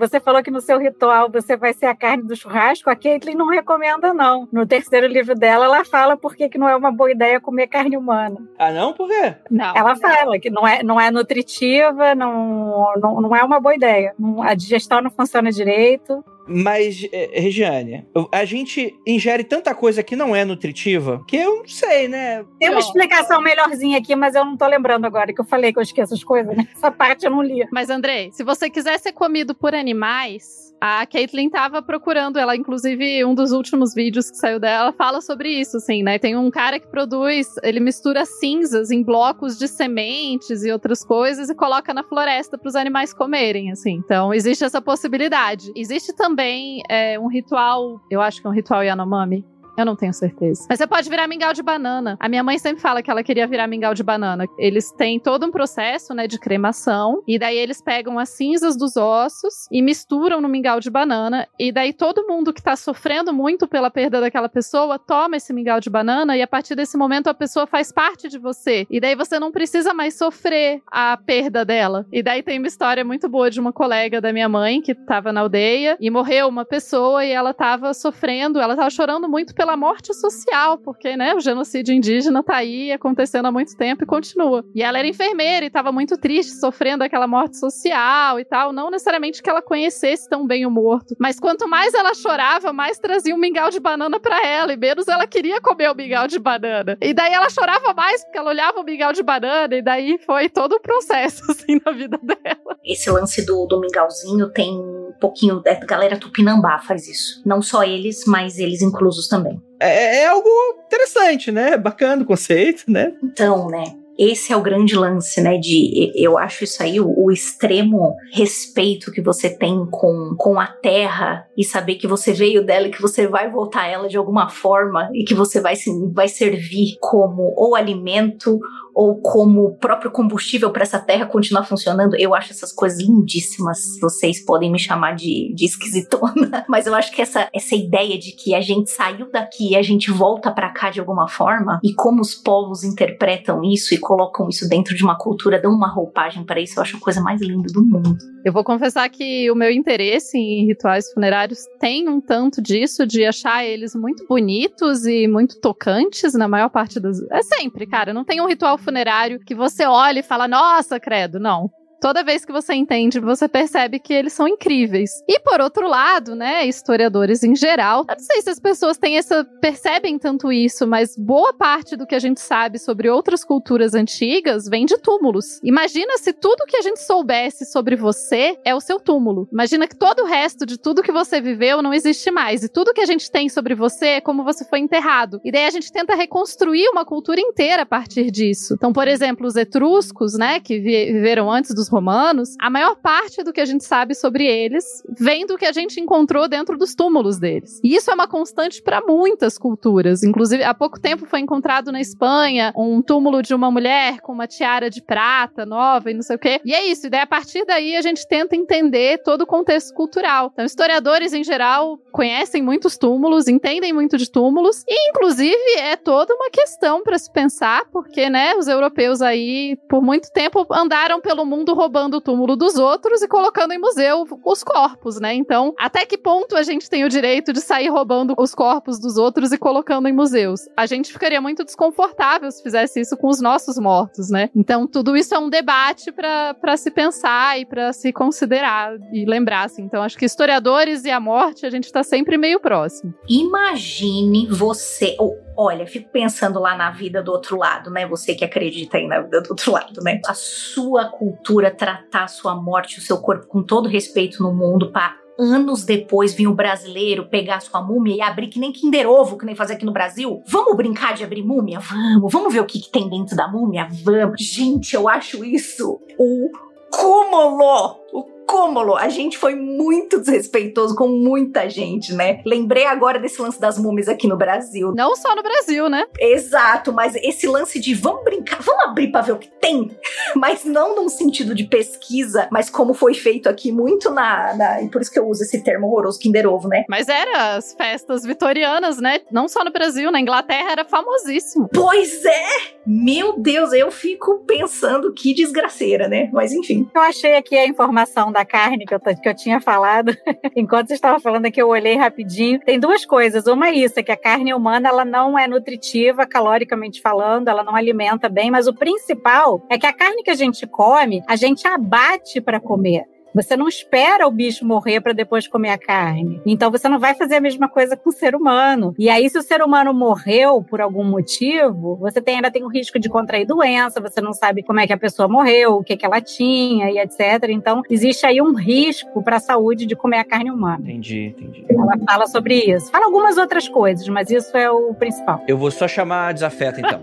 Você falou que no seu ritual você vai ser a carne do churrasco. A Caitlyn não recomenda, não. No terceiro livro dela, ela fala por que, que não é uma boa ideia comer carne humana. Ah, não? Por quê? Não. Ela fala que não é, não é nutritiva, não, não, não é uma boa ideia. a digestão não funciona direito. Mas, é, Regiane, a gente ingere tanta coisa que não é nutritiva que eu não sei, né? Tem uma explicação melhorzinha aqui, mas eu não tô lembrando agora, que eu falei que eu esqueço as coisas, né? Essa parte eu não li. Mas, Andrei, se você quiser ser comido por animais, a Caitlyn tava procurando. Ela, inclusive, um dos últimos vídeos que saiu dela fala sobre isso, assim, né? Tem um cara que produz, ele mistura cinzas em blocos de sementes e outras coisas e coloca na floresta para os animais comerem, assim. Então, existe essa possibilidade. Existe também é, um ritual, eu acho que é um ritual Yanomami. Eu não tenho certeza. Mas você pode virar mingau de banana. A minha mãe sempre fala que ela queria virar mingau de banana. Eles têm todo um processo, né, de cremação. E daí eles pegam as cinzas dos ossos e misturam no mingau de banana. E daí todo mundo que tá sofrendo muito pela perda daquela pessoa toma esse mingau de banana. E a partir desse momento a pessoa faz parte de você. E daí você não precisa mais sofrer a perda dela. E daí tem uma história muito boa de uma colega da minha mãe que tava na aldeia e morreu uma pessoa e ela tava sofrendo, ela tava chorando muito pela morte social, porque, né, o genocídio indígena tá aí acontecendo há muito tempo e continua. E ela era enfermeira e tava muito triste, sofrendo aquela morte social e tal, não necessariamente que ela conhecesse tão bem o morto, mas quanto mais ela chorava, mais trazia um mingau de banana pra ela e menos ela queria comer o mingau de banana. E daí ela chorava mais porque ela olhava o mingau de banana e daí foi todo um processo assim na vida dela. Esse lance do, do mingauzinho tem um pouquinho. A galera tupinambá faz isso. Não só eles, mas eles inclusos também. É, é algo interessante, né? Bacana o conceito, né? Então, né? Esse é o grande lance, né? De eu acho isso aí o, o extremo respeito que você tem com, com a terra e saber que você veio dela e que você vai voltar a ela de alguma forma e que você vai, vai servir como ou alimento ou como próprio combustível para essa terra continuar funcionando. Eu acho essas coisas lindíssimas. Vocês podem me chamar de, de esquisitona, mas eu acho que essa, essa ideia de que a gente saiu daqui e a gente volta para cá de alguma forma e como os povos interpretam isso e colocam isso dentro de uma cultura, dão uma roupagem para isso, eu acho a coisa mais linda do mundo. Eu vou confessar que o meu interesse em rituais funerários tem um tanto disso, de achar eles muito bonitos e muito tocantes na maior parte das. É sempre, cara. Não tem um ritual funerário que você olha e fala, nossa, credo. Não. Toda vez que você entende, você percebe que eles são incríveis. E por outro lado, né, historiadores em geral, eu não sei se as pessoas têm essa percebem tanto isso, mas boa parte do que a gente sabe sobre outras culturas antigas vem de túmulos. Imagina se tudo que a gente soubesse sobre você é o seu túmulo. Imagina que todo o resto de tudo que você viveu não existe mais e tudo que a gente tem sobre você é como você foi enterrado. E daí a gente tenta reconstruir uma cultura inteira a partir disso. Então, por exemplo, os etruscos, né, que vi- viveram antes dos romanos, a maior parte do que a gente sabe sobre eles vem do que a gente encontrou dentro dos túmulos deles. E isso é uma constante para muitas culturas. Inclusive, há pouco tempo foi encontrado na Espanha um túmulo de uma mulher com uma tiara de prata nova e não sei o quê. E é isso. E daí, a partir daí, a gente tenta entender todo o contexto cultural. Então, historiadores em geral conhecem muitos túmulos, entendem muito de túmulos, e inclusive é toda uma questão para se pensar, porque, né, os europeus aí, por muito tempo, andaram pelo mundo roubando o túmulo dos outros e colocando em museu os corpos, né? Então, até que ponto a gente tem o direito de sair roubando os corpos dos outros e colocando em museus? A gente ficaria muito desconfortável se fizesse isso com os nossos mortos, né? Então, tudo isso é um debate para se pensar e para se considerar e lembrar, assim. Então, acho que historiadores e a morte, a gente tá sempre meio próximo. Imagine você. Olha, fico pensando lá na vida do outro lado, né? Você que acredita aí na vida do outro lado, né? A sua cultura tratar a sua morte, o seu corpo com todo respeito no mundo para anos depois vir o brasileiro pegar sua múmia e abrir que nem Kinder Ovo, que nem fazer aqui no Brasil. Vamos brincar de abrir múmia? Vamos. Vamos ver o que, que tem dentro da múmia? Vamos. Gente, eu acho isso o cúmulo. O cúmulo. A gente foi muito desrespeitoso com muita gente, né? Lembrei agora desse lance das múmias aqui no Brasil. Não só no Brasil, né? Exato, mas esse lance de vamos brincar, vamos abrir pra ver o que tem, mas não num sentido de pesquisa, mas como foi feito aqui muito na, na- e por isso que eu uso esse termo horroroso Kinder Ovo, né? Mas era as festas vitorianas, né? Não só no Brasil, na Inglaterra era famosíssimo. Pois é! Meu Deus, eu fico pensando que desgraceira, né? Mas enfim. Eu achei aqui a informação da carne que eu, que eu tinha falado. Enquanto você estava falando aqui, eu olhei rapidinho. Tem duas coisas. Uma é isso, é que a carne humana ela não é nutritiva, caloricamente falando, ela não alimenta bem, mas o principal é que a carne que a gente come, a gente abate para comer. Você não espera o bicho morrer para depois comer a carne. Então você não vai fazer a mesma coisa com o ser humano. E aí, se o ser humano morreu por algum motivo, você tem, ainda tem o risco de contrair doença, você não sabe como é que a pessoa morreu, o que, que ela tinha e etc. Então, existe aí um risco para a saúde de comer a carne humana. Entendi, entendi. Ela fala sobre isso. Fala algumas outras coisas, mas isso é o principal. Eu vou só chamar a desafeta, então,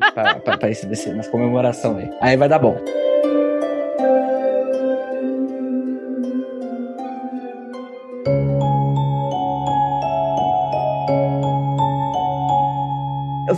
pra esse, nessa comemoração aí. Aí vai dar bom.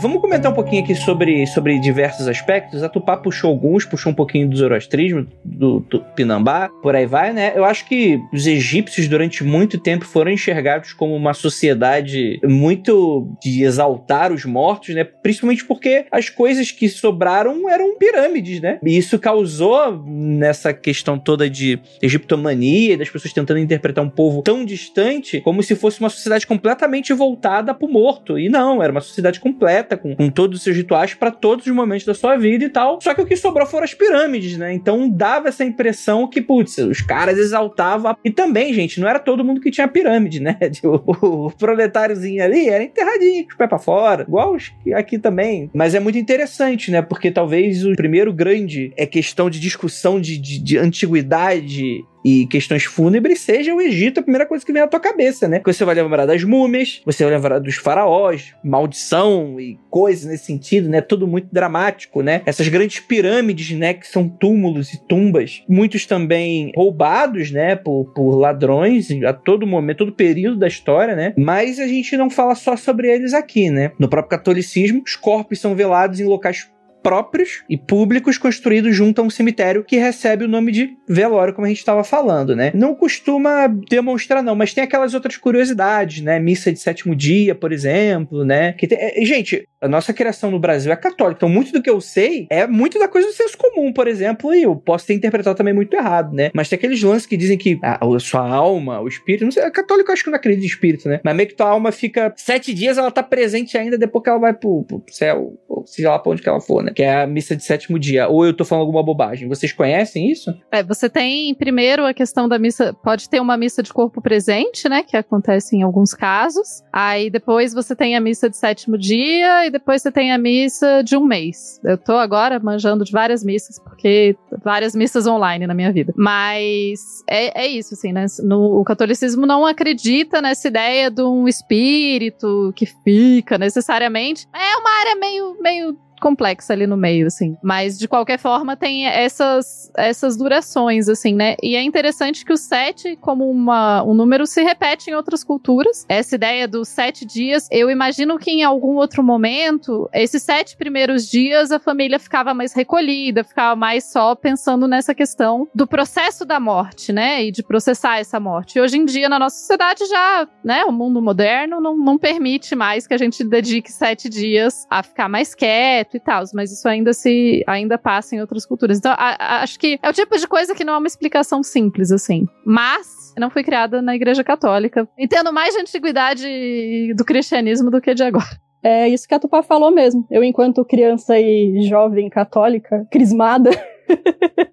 Vamos comentar um pouquinho aqui sobre, sobre diversos aspectos. A Tupá puxou alguns, puxou um pouquinho do zoroastrismo, do, do Pinambá, por aí vai, né? Eu acho que os egípcios, durante muito tempo, foram enxergados como uma sociedade muito de exaltar os mortos, né? Principalmente porque as coisas que sobraram eram pirâmides, né? E isso causou, nessa questão toda de egiptomania, das pessoas tentando interpretar um povo tão distante, como se fosse uma sociedade completamente voltada pro morto. E não, era uma sociedade completa com, com todos os seus rituais para todos os momentos da sua vida e tal. Só que o que sobrou foram as pirâmides, né? Então dava essa impressão que, putz, os caras exaltavam. E também, gente, não era todo mundo que tinha pirâmide, né? O, o proletáriozinho ali era enterradinho, com os pés pra fora, igual aqui também. Mas é muito interessante, né? Porque talvez o primeiro grande é questão de discussão de, de, de antiguidade e questões fúnebres, seja o Egito a primeira coisa que vem na tua cabeça, né? Porque você vai lembrar das múmias, você vai lembrar dos faraós, maldição e coisas nesse sentido, né? Tudo muito dramático, né? Essas grandes pirâmides, né? Que são túmulos e tumbas, muitos também roubados, né? Por, por ladrões a todo momento, todo período da história, né? Mas a gente não fala só sobre eles aqui, né? No próprio catolicismo, os corpos são velados em locais próprios e públicos construídos junto a um cemitério que recebe o nome de velório, como a gente estava falando, né? Não costuma demonstrar, não, mas tem aquelas outras curiosidades, né? Missa de sétimo dia, por exemplo, né? Que tem... É, gente, a nossa criação no Brasil é católica, então muito do que eu sei é muito da coisa do senso comum, por exemplo, e eu posso ter interpretado também muito errado, né? Mas tem aqueles lances que dizem que a, a sua alma, o espírito, não sei, a católica eu acho que não acredita em espírito, né? Mas meio que tua alma fica sete dias, ela tá presente ainda depois que ela vai pro, pro céu, ou seja lá pra onde que ela for, né? Que é a missa de sétimo dia. Ou eu tô falando alguma bobagem. Vocês conhecem isso? É, você tem primeiro a questão da missa, pode ter uma missa de corpo presente, né? Que acontece em alguns casos. Aí depois você tem a missa de sétimo dia e depois você tem a missa de um mês. Eu tô agora manjando de várias missas, porque várias missas online na minha vida. Mas é, é isso, assim, né? No, o catolicismo não acredita nessa ideia de um espírito que fica necessariamente. É uma área meio, meio complexa ali no meio, assim. Mas, de qualquer forma, tem essas, essas durações, assim, né? E é interessante que o sete, como uma, um número, se repete em outras culturas. Essa ideia dos sete dias, eu imagino que em algum outro momento, esses sete primeiros dias, a família ficava mais recolhida, ficava mais só pensando nessa questão do processo da morte, né? E de processar essa morte. E hoje em dia, na nossa sociedade, já, né? O mundo moderno não, não permite mais que a gente dedique sete dias a ficar mais quieto e tal, mas isso ainda se ainda passa em outras culturas. Então, a, a, acho que é o tipo de coisa que não é uma explicação simples assim. Mas não foi criada na Igreja Católica, entendo mais de antiguidade do cristianismo do que de agora. É isso que a Tupá falou mesmo. Eu, enquanto criança e jovem católica, crismada,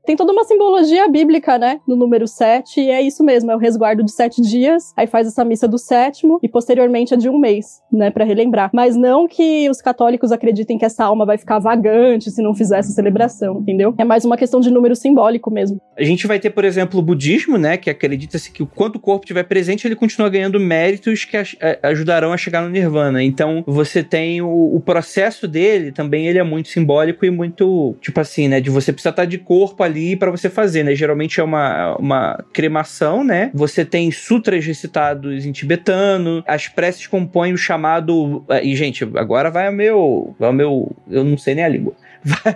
Tem toda uma simbologia bíblica, né? No número 7, e é isso mesmo, é o resguardo de sete dias, aí faz essa missa do sétimo, e posteriormente a de um mês, né? para relembrar. Mas não que os católicos acreditem que essa alma vai ficar vagante se não fizer essa celebração, entendeu? É mais uma questão de número simbólico mesmo. A gente vai ter, por exemplo, o budismo, né? Que acredita-se que quanto o corpo estiver presente, ele continua ganhando méritos que ajudarão a chegar no nirvana. Então, você tem o, o processo dele, também ele é muito simbólico e muito, tipo assim, né? De você precisar estar de corpo ali para você fazer, né? Geralmente é uma, uma cremação, né? Você tem sutras recitados em tibetano, as preces compõem o chamado. E, gente, agora vai o meu. Vai o meu. Eu não sei nem a língua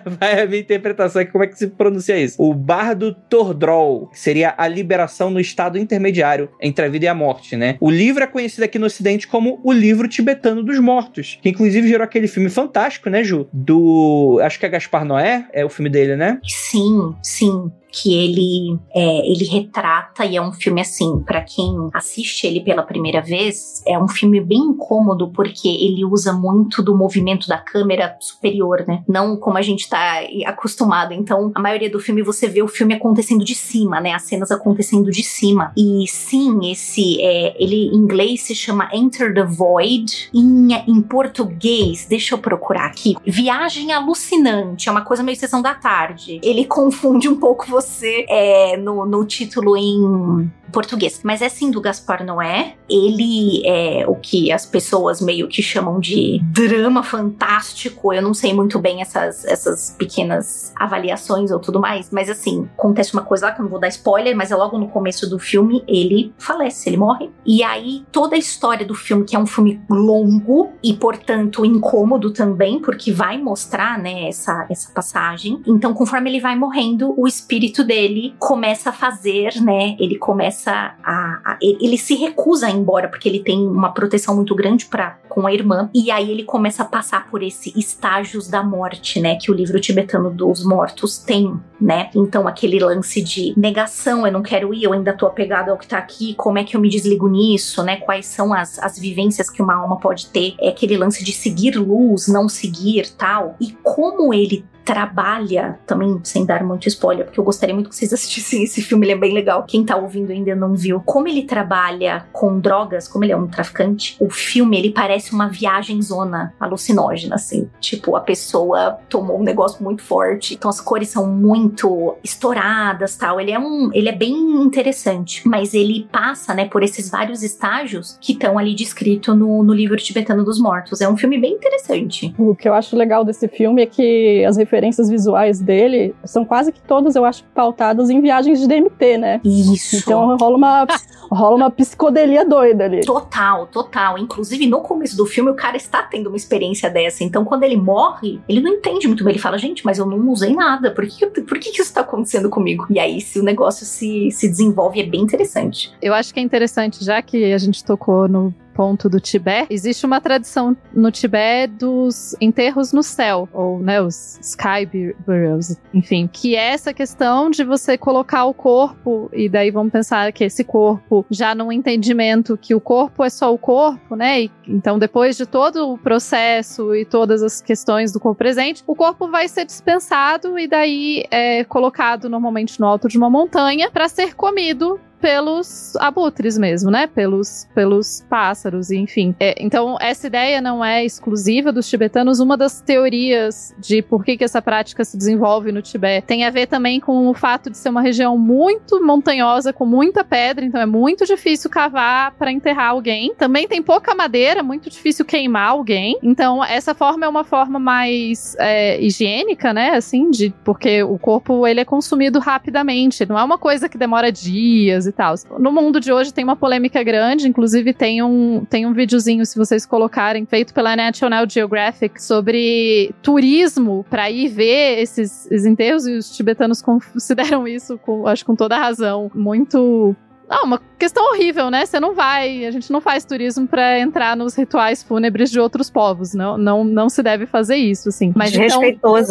vai, a minha interpretação aqui, como é que se pronuncia isso. O Bardo Tordrol, que seria a liberação no estado intermediário entre a vida e a morte, né? O livro é conhecido aqui no ocidente como o livro tibetano dos mortos, que inclusive gerou aquele filme fantástico, né, Ju? Do, acho que é Gaspar Noé, é o filme dele, né? Sim, sim. Que ele é, ele retrata e é um filme assim, para quem assiste ele pela primeira vez, é um filme bem incômodo porque ele usa muito do movimento da câmera superior, né? Não como a gente tá acostumado. Então, a maioria do filme você vê o filme acontecendo de cima, né? As cenas acontecendo de cima. E sim, esse é, ele em inglês se chama Enter the Void. Em, em português, deixa eu procurar aqui. Viagem alucinante, é uma coisa meio sessão da tarde. Ele confunde um pouco você é, no, no título em português. Mas é sim do Gaspar Noé. Ele é o que as pessoas meio que chamam de drama fantástico. Eu não sei muito bem essas, essas pequenas avaliações ou tudo mais. Mas assim, acontece uma coisa lá que eu não vou dar spoiler, mas é logo no começo do filme ele falece, ele morre. E aí toda a história do filme, que é um filme longo e, portanto, incômodo também, porque vai mostrar, né, essa, essa passagem. Então, conforme ele vai morrendo, o espírito dele começa a fazer, né? Ele começa começa a, a, ele se recusa a ir embora porque ele tem uma proteção muito grande para com a irmã e aí ele começa a passar por esse estágios da morte, né, que o livro tibetano dos mortos tem, né? Então aquele lance de negação, eu não quero ir, eu ainda tô apegado ao que tá aqui, como é que eu me desligo nisso, né? Quais são as, as vivências que uma alma pode ter? É aquele lance de seguir luz, não seguir, tal. E como ele trabalha, também sem dar muito spoiler, porque eu gostaria muito que vocês assistissem esse filme, ele é bem legal. Quem tá ouvindo ainda não viu. Como ele trabalha com drogas, como ele é um traficante, o filme ele parece uma viagem zona alucinógena, assim. Tipo, a pessoa tomou um negócio muito forte, então as cores são muito estouradas, tal. Ele é um, ele é bem interessante, mas ele passa, né, por esses vários estágios que estão ali descrito no, no livro tibetano dos mortos. É um filme bem interessante. O que eu acho legal desse filme é que as referências visuais dele são quase que todas, eu acho, pautadas em viagens de DMT, né? Isso. Então rola uma, rola uma psicodelia doida ali. Total, total. Inclusive, no começo do filme, o cara está tendo uma experiência dessa. Então, quando ele morre, ele não entende muito bem. Ele fala, gente, mas eu não usei nada. Por que, por que, que isso está acontecendo comigo? E aí, se o negócio se, se desenvolve, é bem interessante. Eu acho que é interessante, já que a gente tocou no ponto do Tibete, existe uma tradição no Tibete dos enterros no céu, ou né, os sky burials, enfim, que é essa questão de você colocar o corpo, e daí vamos pensar que esse corpo, já num entendimento que o corpo é só o corpo, né? E, então, depois de todo o processo e todas as questões do corpo presente, o corpo vai ser dispensado e daí é colocado normalmente no alto de uma montanha para ser comido pelos abutres mesmo, né? Pelos, pelos pássaros, enfim. É, então, essa ideia não é exclusiva dos tibetanos. Uma das teorias de por que, que essa prática se desenvolve no Tibete tem a ver também com o fato de ser uma região muito montanhosa, com muita pedra, então é muito difícil cavar para enterrar alguém. Também tem pouca madeira, muito difícil queimar alguém. Então, essa forma é uma forma mais é, higiênica, né? Assim, de porque o corpo ele é consumido rapidamente, não é uma coisa que demora dias e tal. No mundo de hoje tem uma polêmica grande, inclusive tem um, tem um videozinho, se vocês colocarem, feito pela National Geographic sobre turismo para ir ver esses, esses enterros e os tibetanos consideram isso, com, acho com toda razão, muito não, uma questão horrível, né? Você não vai, a gente não faz turismo para entrar nos rituais fúnebres de outros povos, não, não, não se deve fazer isso, assim. Mas então,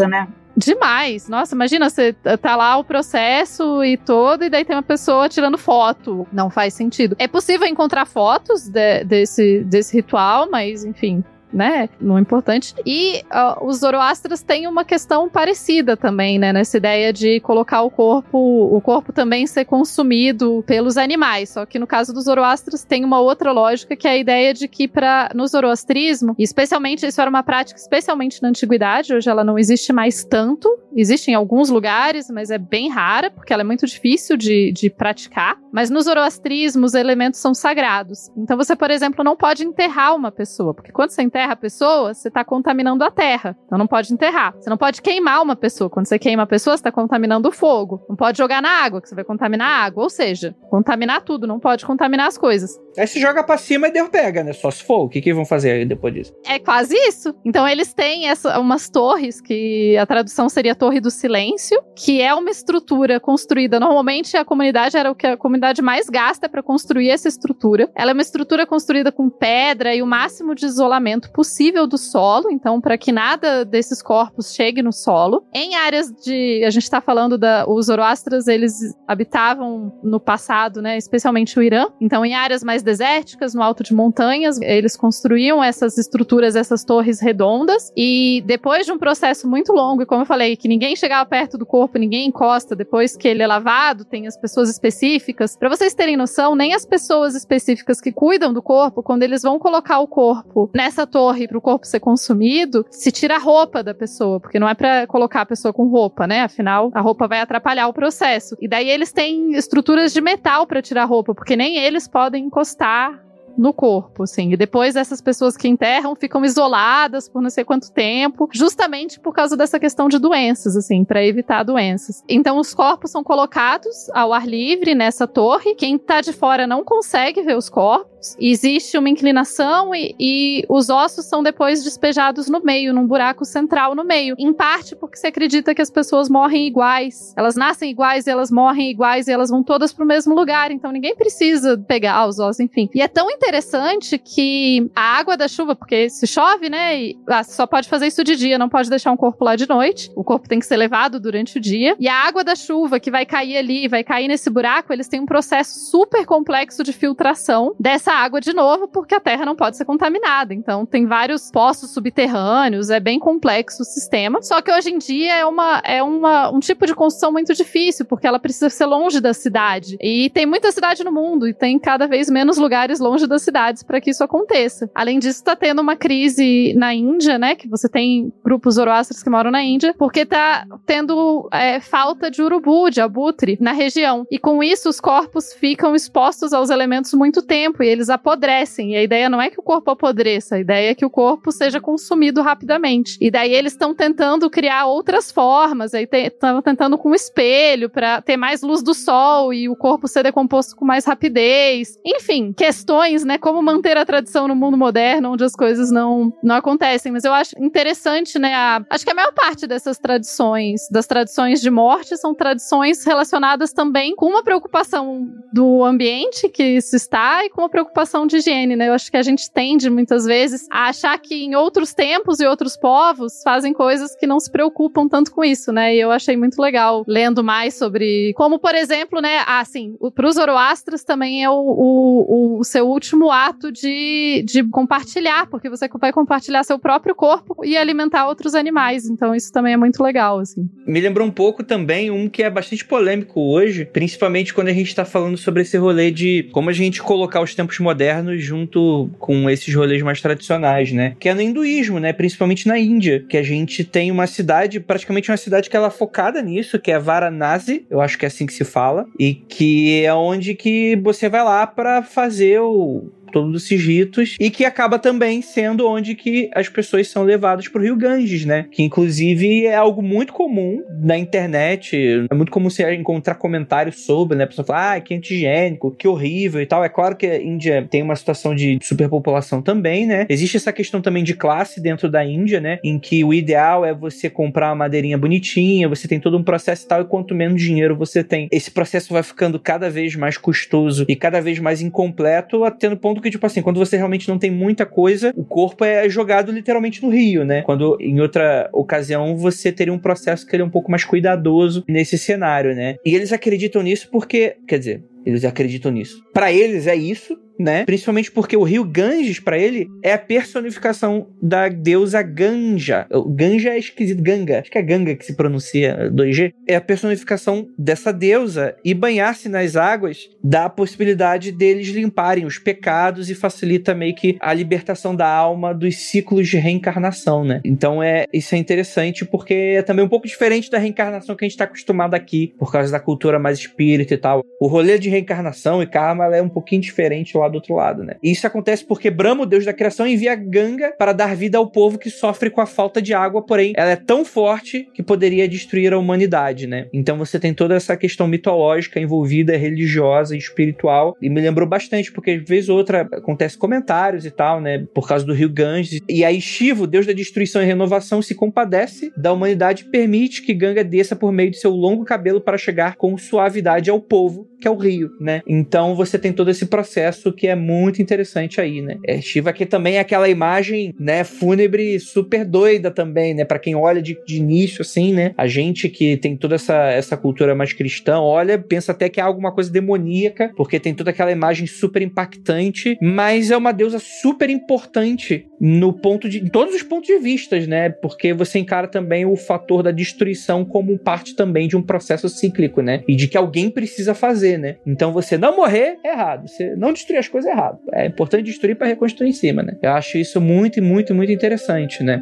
né? Demais. Nossa, imagina, você tá lá o processo e todo, e daí tem uma pessoa tirando foto. Não faz sentido. É possível encontrar fotos de, desse, desse ritual, mas enfim, né? Não é importante. E uh, os Zoroastras têm uma questão parecida também, né? Nessa ideia de colocar o corpo, o corpo também ser consumido pelos animais. Só que no caso dos Zoroastras tem uma outra lógica, que é a ideia de que para no zoroastrismo, especialmente isso era uma prática especialmente na antiguidade, hoje ela não existe mais tanto. Existe em alguns lugares, mas é bem rara, porque ela é muito difícil de, de praticar. Mas no zoroastrismo, os elementos são sagrados. Então você, por exemplo, não pode enterrar uma pessoa, porque quando você enterra a pessoa, você está contaminando a terra. Então não pode enterrar. Você não pode queimar uma pessoa. Quando você queima a pessoa, você está contaminando o fogo. Não pode jogar na água, que você vai contaminar a água. Ou seja, contaminar tudo, não pode contaminar as coisas. Aí se joga para cima e Deus pega, né? Só se for. O que, que vão fazer aí depois disso? É quase isso. Então eles têm essa, umas torres, que a tradução seria Torre do Silêncio, que é uma estrutura construída. Normalmente a comunidade era o que a comunidade mais gasta para construir essa estrutura. Ela é uma estrutura construída com pedra e o máximo de isolamento possível do solo, então para que nada desses corpos chegue no solo. Em áreas de, a gente está falando da, os Zoroastras, eles habitavam no passado, né, especialmente o Irã. Então em áreas mais desérticas, no alto de montanhas, eles construíam essas estruturas, essas torres redondas e depois de um processo muito longo, e como eu falei, que ninguém chegava perto do corpo, ninguém encosta, depois que ele é lavado, tem as pessoas específicas. Para vocês terem noção, nem as pessoas específicas que cuidam do corpo, quando eles vão colocar o corpo nessa torre para o corpo ser consumido, se tira a roupa da pessoa, porque não é para colocar a pessoa com roupa, né? Afinal, a roupa vai atrapalhar o processo. E daí eles têm estruturas de metal para tirar a roupa, porque nem eles podem encostar no corpo, assim. E depois essas pessoas que enterram ficam isoladas por não sei quanto tempo, justamente por causa dessa questão de doenças, assim, para evitar doenças. Então os corpos são colocados ao ar livre nessa torre. Quem tá de fora não consegue ver os corpos existe uma inclinação e, e, os ossos são depois despejados no meio, num buraco central no meio. Em parte porque se acredita que as pessoas morrem iguais. Elas nascem iguais elas morrem iguais e elas vão todas pro mesmo lugar. Então ninguém precisa pegar os ossos, enfim. E é tão interessante que a água da chuva, porque se chove, né? E, ah, só pode fazer isso de dia, não pode deixar um corpo lá de noite. O corpo tem que ser levado durante o dia. E a água da chuva que vai cair ali, vai cair nesse buraco, eles têm um processo super complexo de filtração dessa essa água de novo, porque a terra não pode ser contaminada. Então, tem vários poços subterrâneos, é bem complexo o sistema. Só que hoje em dia é, uma, é uma, um tipo de construção muito difícil, porque ela precisa ser longe da cidade. E tem muita cidade no mundo, e tem cada vez menos lugares longe das cidades para que isso aconteça. Além disso, está tendo uma crise na Índia, né? Que você tem grupos zoroastros que moram na Índia, porque tá tendo é, falta de urubu, de abutre, na região. E com isso, os corpos ficam expostos aos elementos muito tempo, e eles eles apodrecem. E a ideia não é que o corpo apodreça, a ideia é que o corpo seja consumido rapidamente. E daí eles estão tentando criar outras formas, aí estão tentando com um espelho para ter mais luz do sol e o corpo ser decomposto com mais rapidez. Enfim, questões, né? Como manter a tradição no mundo moderno, onde as coisas não, não acontecem. Mas eu acho interessante, né? A, acho que a maior parte dessas tradições, das tradições de morte, são tradições relacionadas também com uma preocupação do ambiente que se está e com uma preocupação preocupação de higiene, né? Eu acho que a gente tende muitas vezes a achar que em outros tempos e outros povos fazem coisas que não se preocupam tanto com isso, né? E eu achei muito legal lendo mais sobre como, por exemplo, né? Assim, para os Zoroastras também é o, o, o, seu último ato de, de compartilhar, porque você vai compartilhar seu próprio corpo e alimentar outros animais. Então isso também é muito legal, assim. Me lembrou um pouco também um que é bastante polêmico hoje, principalmente quando a gente está falando sobre esse rolê de como a gente colocar os tempos modernos junto com esses rolês mais tradicionais, né? Que é no hinduísmo, né? Principalmente na Índia, que a gente tem uma cidade, praticamente uma cidade que ela é focada nisso, que é Varanasi, eu acho que é assim que se fala, e que é onde que você vai lá para fazer o todos esses ritos, e que acaba também sendo onde que as pessoas são levadas para o Rio Ganges, né? Que inclusive é algo muito comum na internet, é muito comum você encontrar comentários sobre, né? A pessoa fala, ah, que antigênico, que horrível e tal. É claro que a Índia tem uma situação de superpopulação também, né? Existe essa questão também de classe dentro da Índia, né? Em que o ideal é você comprar uma madeirinha bonitinha, você tem todo um processo e tal, e quanto menos dinheiro você tem, esse processo vai ficando cada vez mais custoso e cada vez mais incompleto, até no ponto ponto que, tipo assim, quando você realmente não tem muita coisa, o corpo é jogado literalmente no rio, né? Quando em outra ocasião você teria um processo que ele é um pouco mais cuidadoso nesse cenário, né? E eles acreditam nisso porque, quer dizer, eles acreditam nisso. Para eles é isso, né? Principalmente porque o rio Ganges, para ele, é a personificação da deusa Ganja. Ganja é esquisito, Ganga. Acho que é Ganga que se pronuncia 2G. É a personificação dessa deusa. E banhar-se nas águas dá a possibilidade deles limparem os pecados e facilita meio que a libertação da alma dos ciclos de reencarnação, né? Então é isso é interessante porque é também um pouco diferente da reencarnação que a gente está acostumado aqui, por causa da cultura mais espírita e tal. O rolê de reencarnação e karma é um pouquinho diferente lá do outro lado, né? E isso acontece porque Brahma, o deus da criação, envia Ganga para dar vida ao povo que sofre com a falta de água, porém ela é tão forte que poderia destruir a humanidade, né? Então você tem toda essa questão mitológica envolvida, religiosa e espiritual, e me lembrou bastante, porque às vezes outra acontece comentários e tal, né? Por causa do rio Ganges. E aí Shiva, o deus da destruição e renovação, se compadece da humanidade e permite que Ganga desça por meio de seu longo cabelo para chegar com suavidade ao povo que é o rio, né? Então você tem todo esse processo que é muito interessante aí, né? É, Shiva que também é aquela imagem, né, fúnebre super doida também, né? Para quem olha de, de início assim, né? A gente que tem toda essa, essa cultura mais cristã, olha, pensa até que é alguma coisa demoníaca, porque tem toda aquela imagem super impactante, mas é uma deusa super importante no ponto de em todos os pontos de vistas, né? Porque você encara também o fator da destruição como parte também de um processo cíclico, né? E de que alguém precisa fazer, né? Então você não morrer é errado, você não destruir as coisas é errado. É importante destruir para reconstruir em cima, né? Eu acho isso muito, muito, muito interessante, né?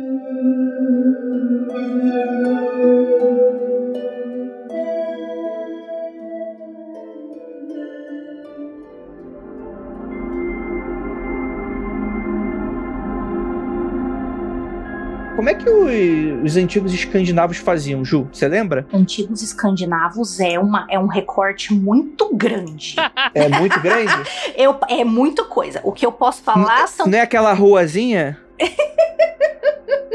Que os, os antigos escandinavos faziam, Ju? Você lembra? Antigos escandinavos é, uma, é um recorte muito grande. É muito grande? Eu, é muita coisa. O que eu posso falar não, são. Não é aquela ruazinha?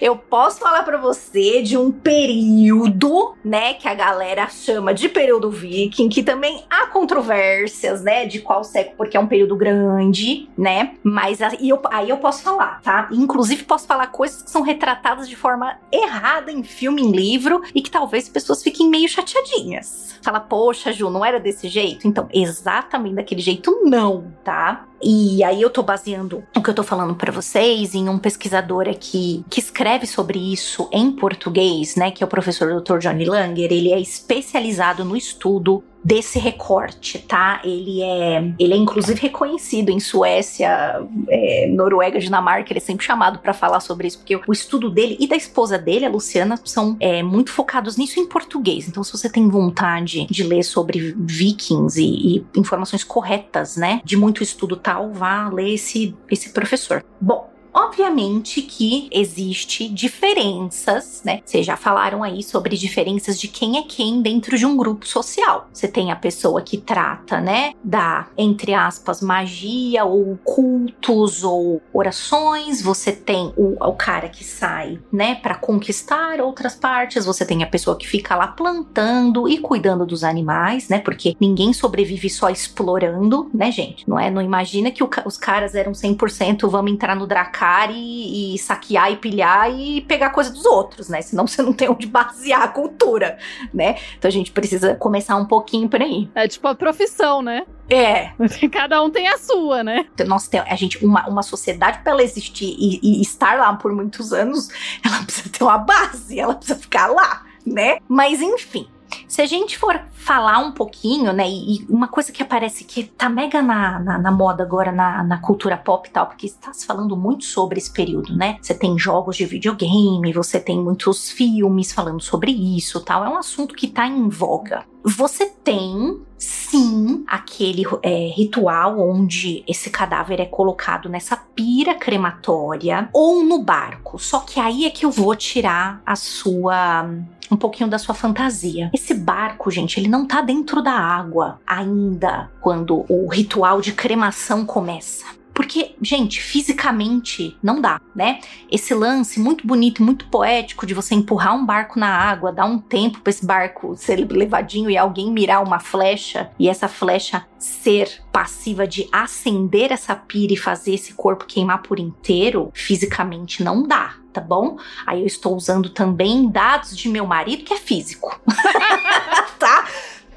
Eu posso falar para você de um período, né, que a galera chama de período viking, que também há controvérsias, né, de qual século, porque é um período grande, né? Mas aí eu, aí eu posso falar, tá? Inclusive posso falar coisas que são retratadas de forma errada em filme, em livro, e que talvez pessoas fiquem meio chateadinhas. Fala, poxa, Ju, não era desse jeito? Então, exatamente daquele jeito, não, tá? E aí eu tô baseando o que eu tô falando para vocês em um pesquisador aqui que escreve sobre isso em português, né, que é o professor Dr. Johnny Langer. Ele é especializado no estudo desse recorte, tá? Ele é, ele é inclusive reconhecido em Suécia, é, Noruega, Dinamarca. Ele é sempre chamado para falar sobre isso, porque o estudo dele e da esposa dele, a Luciana, são é, muito focados nisso em português. Então, se você tem vontade de ler sobre vikings e, e informações corretas, né, de muito estudo tal, vá ler esse, esse professor. Bom, Obviamente que existe diferenças, né? Vocês já falaram aí sobre diferenças de quem é quem dentro de um grupo social. Você tem a pessoa que trata, né, da entre aspas magia ou cultos ou orações. Você tem o, o cara que sai, né, para conquistar outras partes. Você tem a pessoa que fica lá plantando e cuidando dos animais, né? Porque ninguém sobrevive só explorando, né, gente? Não é? Não imagina que o, os caras eram 100% vamos entrar no Dracar e, e, saquear e pilhar e pegar coisa dos outros, né? Senão você não tem onde basear a cultura, né? Então a gente precisa começar um pouquinho por aí. É tipo a profissão, né? É. Cada um tem a sua, né? Então, nós temos, a gente, uma, uma sociedade, para ela existir e, e estar lá por muitos anos, ela precisa ter uma base, ela precisa ficar lá, né? Mas enfim. Se a gente for falar um pouquinho, né, e uma coisa que aparece que tá mega na, na, na moda agora na, na, cultura pop e tal, porque está se falando muito sobre esse período, né? Você tem jogos de videogame, você tem muitos filmes falando sobre isso tal. É um assunto que tá em voga. Você tem sim aquele é, ritual onde esse cadáver é colocado nessa pira crematória ou no barco. Só que aí é que eu vou tirar a sua um pouquinho da sua fantasia. Esse barco, gente, ele não tá dentro da água ainda quando o ritual de cremação começa. Porque, gente, fisicamente não dá, né? Esse lance muito bonito, muito poético de você empurrar um barco na água, dar um tempo para esse barco ser levadinho e alguém mirar uma flecha e essa flecha ser passiva de acender essa pira e fazer esse corpo queimar por inteiro, fisicamente não dá, tá bom? Aí eu estou usando também dados de meu marido que é físico. tá?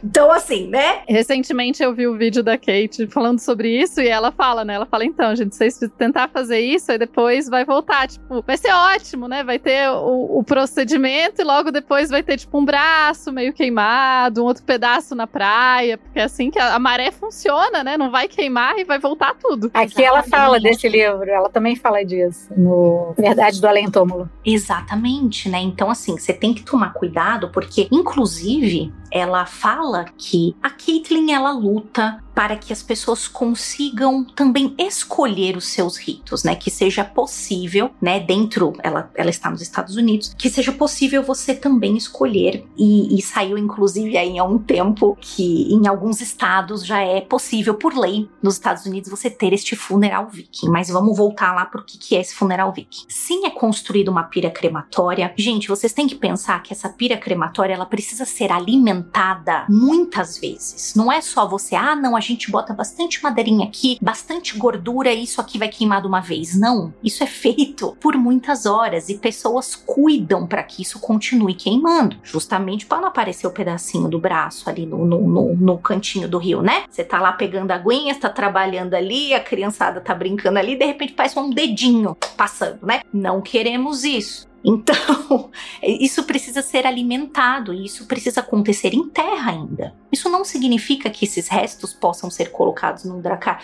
Então, assim, né? Recentemente eu vi o vídeo da Kate falando sobre isso e ela fala, né? Ela fala, então, gente, vocês tentar fazer isso e depois vai voltar. Tipo, vai ser ótimo, né? Vai ter o, o, procedimento e logo depois vai ter, tipo, um braço meio queimado, um outro pedaço na praia, porque é assim que a, a maré funciona, né? Não vai queimar e vai voltar tudo. Aqui Exatamente. ela fala desse livro, ela também fala disso, no Verdade do Além Túmulo. Exatamente, né? Então, assim, você tem que tomar cuidado, porque, inclusive, ela fala que a Caitlyn ela luta para que as pessoas consigam também escolher os seus ritos, né? Que seja possível, né? Dentro, ela, ela está nos Estados Unidos, que seja possível você também escolher. E, e saiu, inclusive, aí há um tempo que em alguns estados já é possível, por lei, nos Estados Unidos, você ter este funeral viking. Mas vamos voltar lá pro que, que é esse funeral viking. Sim, é construída uma pira crematória. Gente, vocês têm que pensar que essa pira crematória ela precisa ser alimentada muitas vezes. Não é só você, ah, não, a gente bota bastante madeirinha aqui, bastante gordura e isso aqui vai queimar de uma vez. Não, isso é feito por muitas horas e pessoas cuidam para que isso continue queimando, justamente para não aparecer o pedacinho do braço ali no, no, no, no cantinho do rio, né? Você tá lá pegando aguinha, está trabalhando ali, a criançada tá brincando ali, de repente faz um dedinho passando, né? Não queremos isso. Então, isso precisa ser alimentado e isso precisa acontecer em terra ainda. Isso não significa que esses restos possam ser colocados num dracar.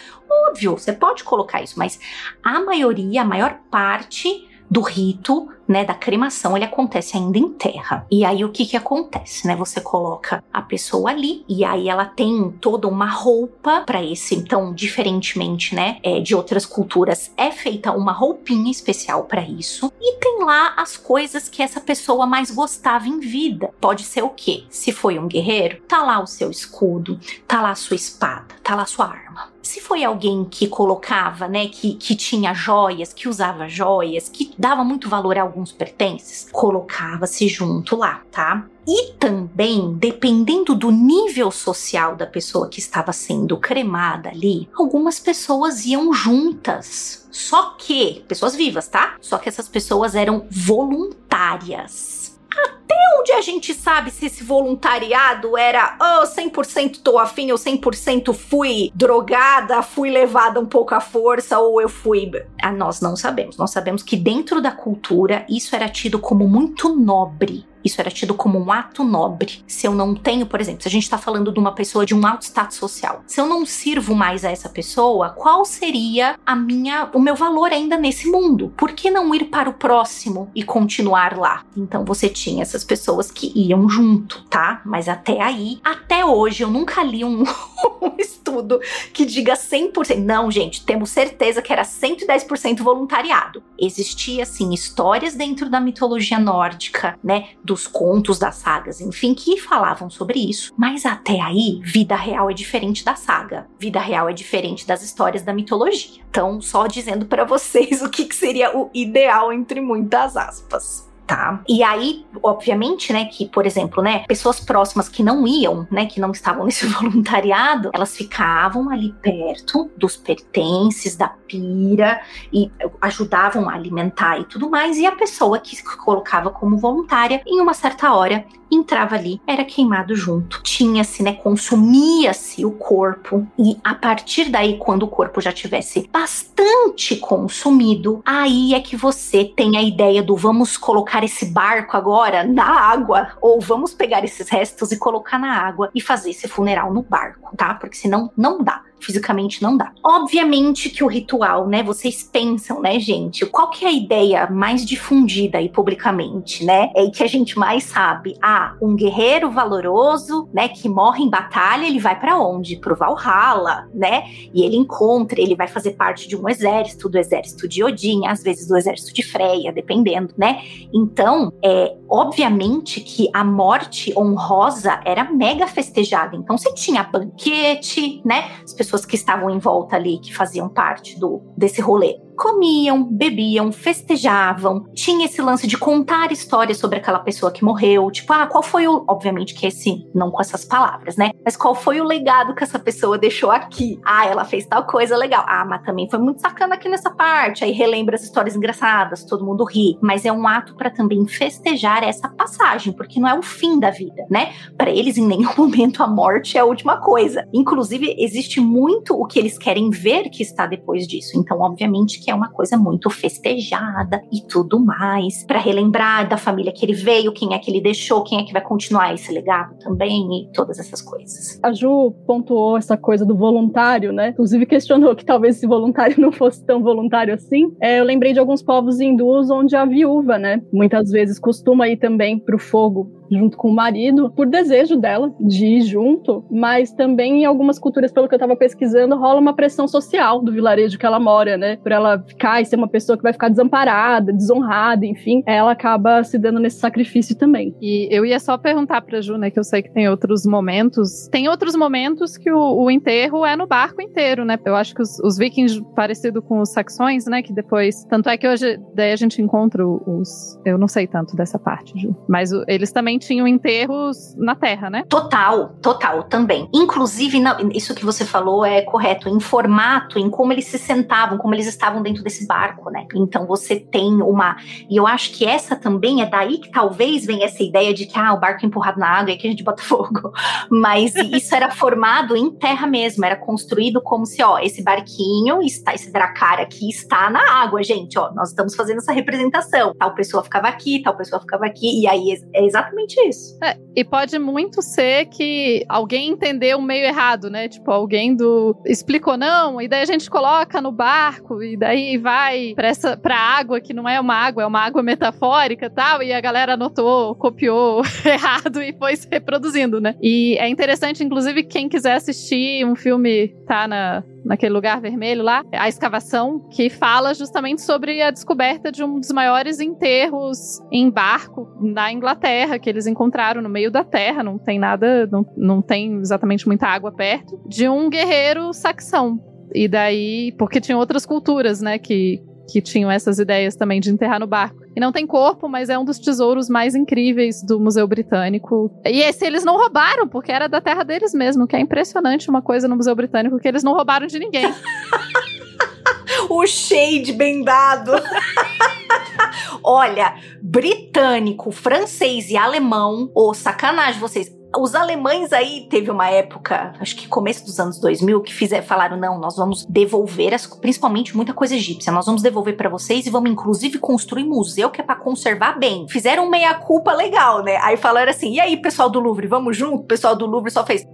Óbvio, você pode colocar isso, mas a maioria, a maior parte do rito, né, da cremação, ele acontece ainda em terra. E aí o que que acontece, né? Você coloca a pessoa ali e aí ela tem toda uma roupa para esse, então, diferentemente, né, é, de outras culturas, é feita uma roupinha especial para isso e tem lá as coisas que essa pessoa mais gostava em vida. Pode ser o quê? Se foi um guerreiro, tá lá o seu escudo, tá lá a sua espada, tá lá a sua arma. Se foi alguém que colocava, né, que, que tinha joias, que usava joias, que dava muito valor a alguns pertences, colocava-se junto lá, tá? E também, dependendo do nível social da pessoa que estava sendo cremada ali, algumas pessoas iam juntas. Só que, pessoas vivas, tá? Só que essas pessoas eram voluntárias até onde a gente sabe se esse voluntariado era oh, 100% tô afim ou 100% fui drogada, fui levada um pouco à força ou eu fui. Ah, nós não sabemos. Nós sabemos que dentro da cultura isso era tido como muito nobre. Isso era tido como um ato nobre. Se eu não tenho, por exemplo, se a gente está falando de uma pessoa de um alto status social, se eu não sirvo mais a essa pessoa, qual seria a minha, o meu valor ainda nesse mundo? Por que não ir para o próximo e continuar lá? Então você tinha essas pessoas que iam junto, tá? Mas até aí, até hoje, eu nunca li um, estudo que diga 100%. Não, gente, temos certeza que era 110% voluntariado. Existia, assim, histórias dentro da mitologia nórdica, né? dos contos, das sagas, enfim, que falavam sobre isso. Mas até aí, vida real é diferente da saga. Vida real é diferente das histórias da mitologia. Então, só dizendo para vocês o que, que seria o ideal entre muitas aspas tá? E aí, obviamente, né, que, por exemplo, né, pessoas próximas que não iam, né, que não estavam nesse voluntariado, elas ficavam ali perto dos pertences, da pira e ajudavam a alimentar e tudo mais. E a pessoa que se colocava como voluntária, em uma certa hora, entrava ali, era queimado junto. Tinha-se, né, consumia-se o corpo e a partir daí, quando o corpo já tivesse bastante consumido, aí é que você tem a ideia do vamos colocar esse barco agora na água ou vamos pegar esses restos e colocar na água e fazer esse funeral no barco, tá? Porque senão não dá fisicamente não dá. Obviamente que o ritual, né, vocês pensam, né, gente, qual que é a ideia mais difundida aí publicamente, né? É que a gente mais sabe. Ah, um guerreiro valoroso, né, que morre em batalha, ele vai para onde? Pro Valhalla, né? E ele encontra, ele vai fazer parte de um exército, do exército de Odin, às vezes do exército de Freya, dependendo, né? Então, é obviamente que a morte honrosa era mega festejada. Então, você tinha banquete, né? As pessoas pessoas que estavam em volta ali, que faziam parte do desse rolê comiam, bebiam, festejavam. Tinha esse lance de contar histórias sobre aquela pessoa que morreu. Tipo, ah, qual foi o. Obviamente que esse, não com essas palavras, né? Mas qual foi o legado que essa pessoa deixou aqui? Ah, ela fez tal coisa legal. Ah, mas também foi muito sacana aqui nessa parte. Aí relembra as histórias engraçadas, todo mundo ri. Mas é um ato para também festejar essa passagem, porque não é o fim da vida, né? Para eles, em nenhum momento, a morte é a última coisa. Inclusive, existe muito o que eles querem ver que está depois disso. Então, obviamente, que é uma coisa muito festejada e tudo mais, para relembrar da família que ele veio, quem é que ele deixou, quem é que vai continuar esse legado também e todas essas coisas. A Ju pontuou essa coisa do voluntário, né? Inclusive questionou que talvez esse voluntário não fosse tão voluntário assim. É, eu lembrei de alguns povos hindus onde a viúva, né, muitas vezes costuma ir também para o fogo junto com o marido, por desejo dela de ir junto, mas também em algumas culturas, pelo que eu estava pesquisando, rola uma pressão social do vilarejo que ela mora, né? Por ela ficar e ser uma pessoa que vai ficar desamparada, desonrada, enfim, ela acaba se dando nesse sacrifício também. E eu ia só perguntar pra Ju, né, que eu sei que tem outros momentos. Tem outros momentos que o, o enterro é no barco inteiro, né? Eu acho que os, os vikings, parecido com os saxões, né, que depois. Tanto é que hoje, daí a gente encontra os. Eu não sei tanto dessa parte, Ju. Mas o, eles também tinham enterros na terra, né? Total, total, também. Inclusive, não, isso que você falou é correto, em formato, em como eles se sentavam, como eles estavam dentro desse barco, né? Então você tem uma. E eu acho que essa também é daí que talvez venha essa ideia de que ah, o barco é empurrado na água e que a gente bota fogo. Mas isso era formado em terra mesmo, era construído como se, ó, esse barquinho está, esse dracar aqui está na água, gente, ó, nós estamos fazendo essa representação. Tal pessoa ficava aqui, tal pessoa ficava aqui, e aí é exatamente isso. É, e pode muito ser que alguém entendeu meio errado, né? Tipo, alguém do explicou não, e daí a gente coloca no barco, e daí vai pra, essa, pra água, que não é uma água, é uma água metafórica e tal, e a galera anotou, copiou errado e foi se reproduzindo, né? E é interessante, inclusive, quem quiser assistir um filme, tá na, naquele lugar vermelho lá, a escavação, que fala justamente sobre a descoberta de um dos maiores enterros em barco na Inglaterra, que eles encontraram no meio da terra, não tem nada, não, não tem exatamente muita água perto, de um guerreiro saxão. E daí, porque tinha outras culturas, né, que, que tinham essas ideias também de enterrar no barco. E não tem corpo, mas é um dos tesouros mais incríveis do Museu Britânico. E esse eles não roubaram, porque era da terra deles mesmo, que é impressionante uma coisa no Museu Britânico que eles não roubaram de ninguém. o shade bem dado. Olha, britânico, francês e alemão, ô, oh, sacanagem vocês os alemães aí teve uma época, acho que começo dos anos 2000, que fizeram, falaram: não, nós vamos devolver, as, principalmente muita coisa egípcia, nós vamos devolver para vocês e vamos inclusive construir museu que é para conservar bem. Fizeram meia-culpa legal, né? Aí falaram assim: e aí, pessoal do Louvre, vamos junto? O pessoal do Louvre só fez.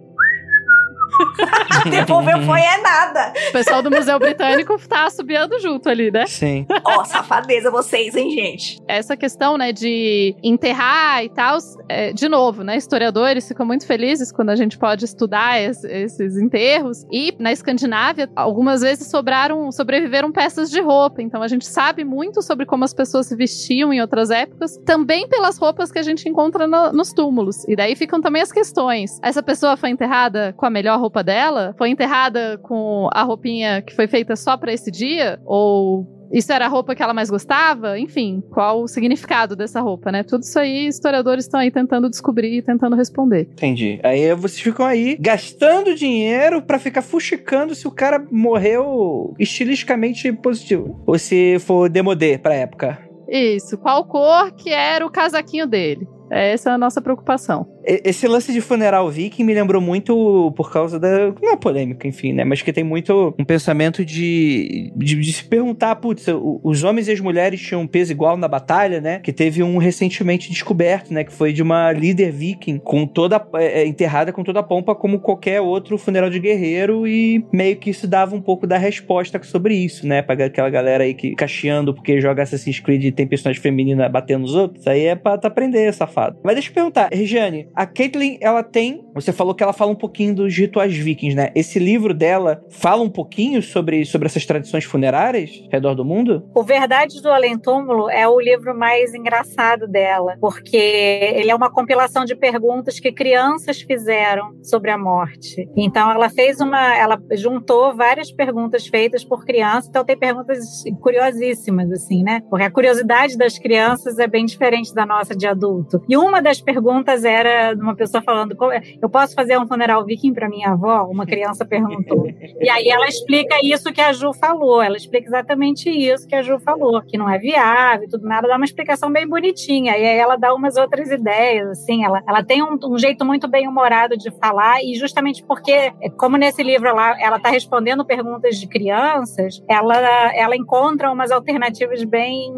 Devolveu foi é nada. O pessoal do Museu Britânico tá subiando junto ali, né? Sim. Ó, oh, safadeza vocês, hein, gente? Essa questão, né, de enterrar e tal, é, de novo, né, historiadores ficam muito felizes quando a gente pode estudar es, esses enterros. E na Escandinávia, algumas vezes sobraram, sobreviveram peças de roupa. Então a gente sabe muito sobre como as pessoas se vestiam em outras épocas, também pelas roupas que a gente encontra no, nos túmulos. E daí ficam também as questões. Essa pessoa foi enterrada com a melhor roupa dela? Foi enterrada com a roupinha que foi feita só para esse dia? Ou isso era a roupa que ela mais gostava? Enfim, qual o significado dessa roupa, né? Tudo isso aí, historiadores estão aí tentando descobrir e tentando responder. Entendi. Aí vocês ficam aí gastando dinheiro para ficar fuxicando se o cara morreu estilisticamente positivo. Ou se for demodê pra época. Isso. Qual cor que era o casaquinho dele? Essa é a nossa preocupação. Esse lance de funeral viking me lembrou muito por causa da. Não é polêmica, enfim, né? Mas que tem muito um pensamento de, de, de, se perguntar, putz, os homens e as mulheres tinham um peso igual na batalha, né? Que teve um recentemente descoberto, né? Que foi de uma líder viking com toda. É, é, enterrada com toda a pompa, como qualquer outro funeral de guerreiro, e meio que isso dava um pouco da resposta sobre isso, né? Pra aquela galera aí que cacheando porque joga Assassin's Creed e tem personagem feminina batendo nos outros. Aí é pra aprender, safado. Mas deixa eu perguntar, Regiane, a Caitlyn, ela tem. Você falou que ela fala um pouquinho dos rituais vikings, né? Esse livro dela fala um pouquinho sobre, sobre essas tradições funerárias ao redor do mundo? O Verdades do Além Túmulo é o livro mais engraçado dela, porque ele é uma compilação de perguntas que crianças fizeram sobre a morte. Então ela fez uma. Ela juntou várias perguntas feitas por crianças, então tem perguntas curiosíssimas, assim, né? Porque a curiosidade das crianças é bem diferente da nossa de adulto. E uma das perguntas era de uma pessoa falando: é, eu posso fazer um funeral viking para minha avó? Uma criança perguntou. E aí ela explica isso que a Ju falou. Ela explica exatamente isso que a Ju falou, que não é viável, tudo nada. Dá uma explicação bem bonitinha. E aí ela dá umas outras ideias, assim. Ela, ela tem um, um jeito muito bem humorado de falar e justamente porque, é, como nesse livro lá, ela está respondendo perguntas de crianças, ela, ela encontra umas alternativas bem,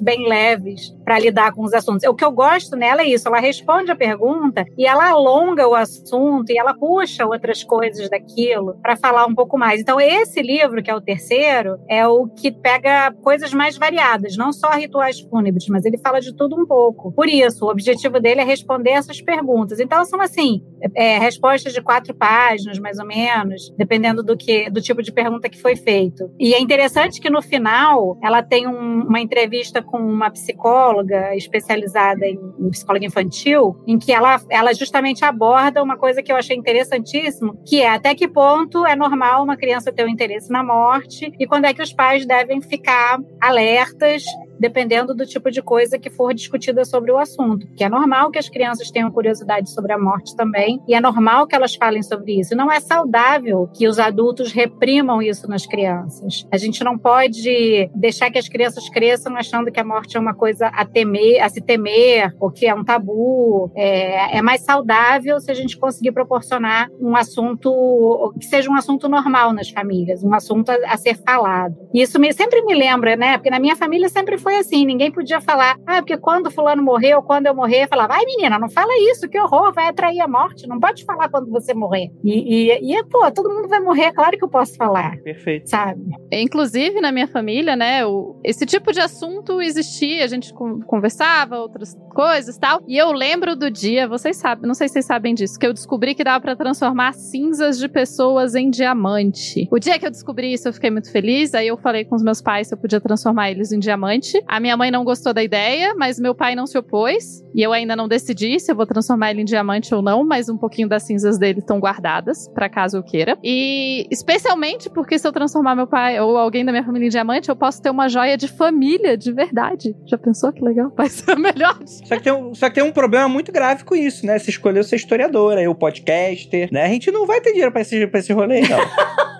bem leves para lidar com os assuntos. O que eu gosto nela é isso, ela responde a pergunta e ela alonga o assunto e ela puxa outras coisas daquilo para falar um pouco mais. Então, esse livro, que é o terceiro, é o que pega coisas mais variadas, não só rituais fúnebres, mas ele fala de tudo um pouco. Por isso, o objetivo dele é responder essas perguntas. Então, são assim, é, respostas de quatro páginas, mais ou menos, dependendo do que do tipo de pergunta que foi feito. E é interessante que no final ela tem um, uma entrevista com uma psicóloga especializada em, em psicóloga infantil, em que ela, ela justamente aborda uma coisa que eu achei interessantíssimo, que é até que ponto é normal uma criança ter um interesse na morte e quando é que os pais devem ficar alertas dependendo do tipo de coisa que for discutida sobre o assunto. Que é normal que as crianças tenham curiosidade sobre a morte também, e é normal que elas falem sobre isso. Não é saudável que os adultos reprimam isso nas crianças. A gente não pode deixar que as crianças cresçam achando que a morte é uma coisa a temer, a se temer, ou que é um tabu. É, é mais saudável se a gente conseguir proporcionar um assunto que seja um assunto normal nas famílias, um assunto a, a ser falado. Isso me, sempre me lembra, né? Porque na minha família sempre foi assim, ninguém podia falar, ah, porque quando fulano morreu, quando eu morrer, falava, ai menina, não fala isso, que horror, vai atrair a morte, não pode falar quando você morrer. E, e, e pô, todo mundo vai morrer, é claro que eu posso falar. Perfeito. Sabe? Inclusive, na minha família, né, o, esse tipo de assunto existia, a gente conversava, outras coisas tal. E eu lembro do dia, vocês sabem, não sei se vocês sabem disso, que eu descobri que dava para transformar cinzas de pessoas em diamante. O dia que eu descobri isso, eu fiquei muito feliz, aí eu falei com os meus pais se eu podia transformar eles em diamante. A minha mãe não gostou da ideia, mas meu pai não se opôs. E eu ainda não decidi se eu vou transformar ele em diamante ou não, mas um pouquinho das cinzas dele estão guardadas, para caso eu queira. E especialmente porque se eu transformar meu pai ou alguém da minha família em diamante, eu posso ter uma joia de família, de verdade. Já pensou que legal? Vai ser melhor. Só que tem um, só que tem um problema muito grave com isso, né? Você escolheu ser historiadora, eu podcaster, né? A gente não vai ter dinheiro pra esse, pra esse rolê, não.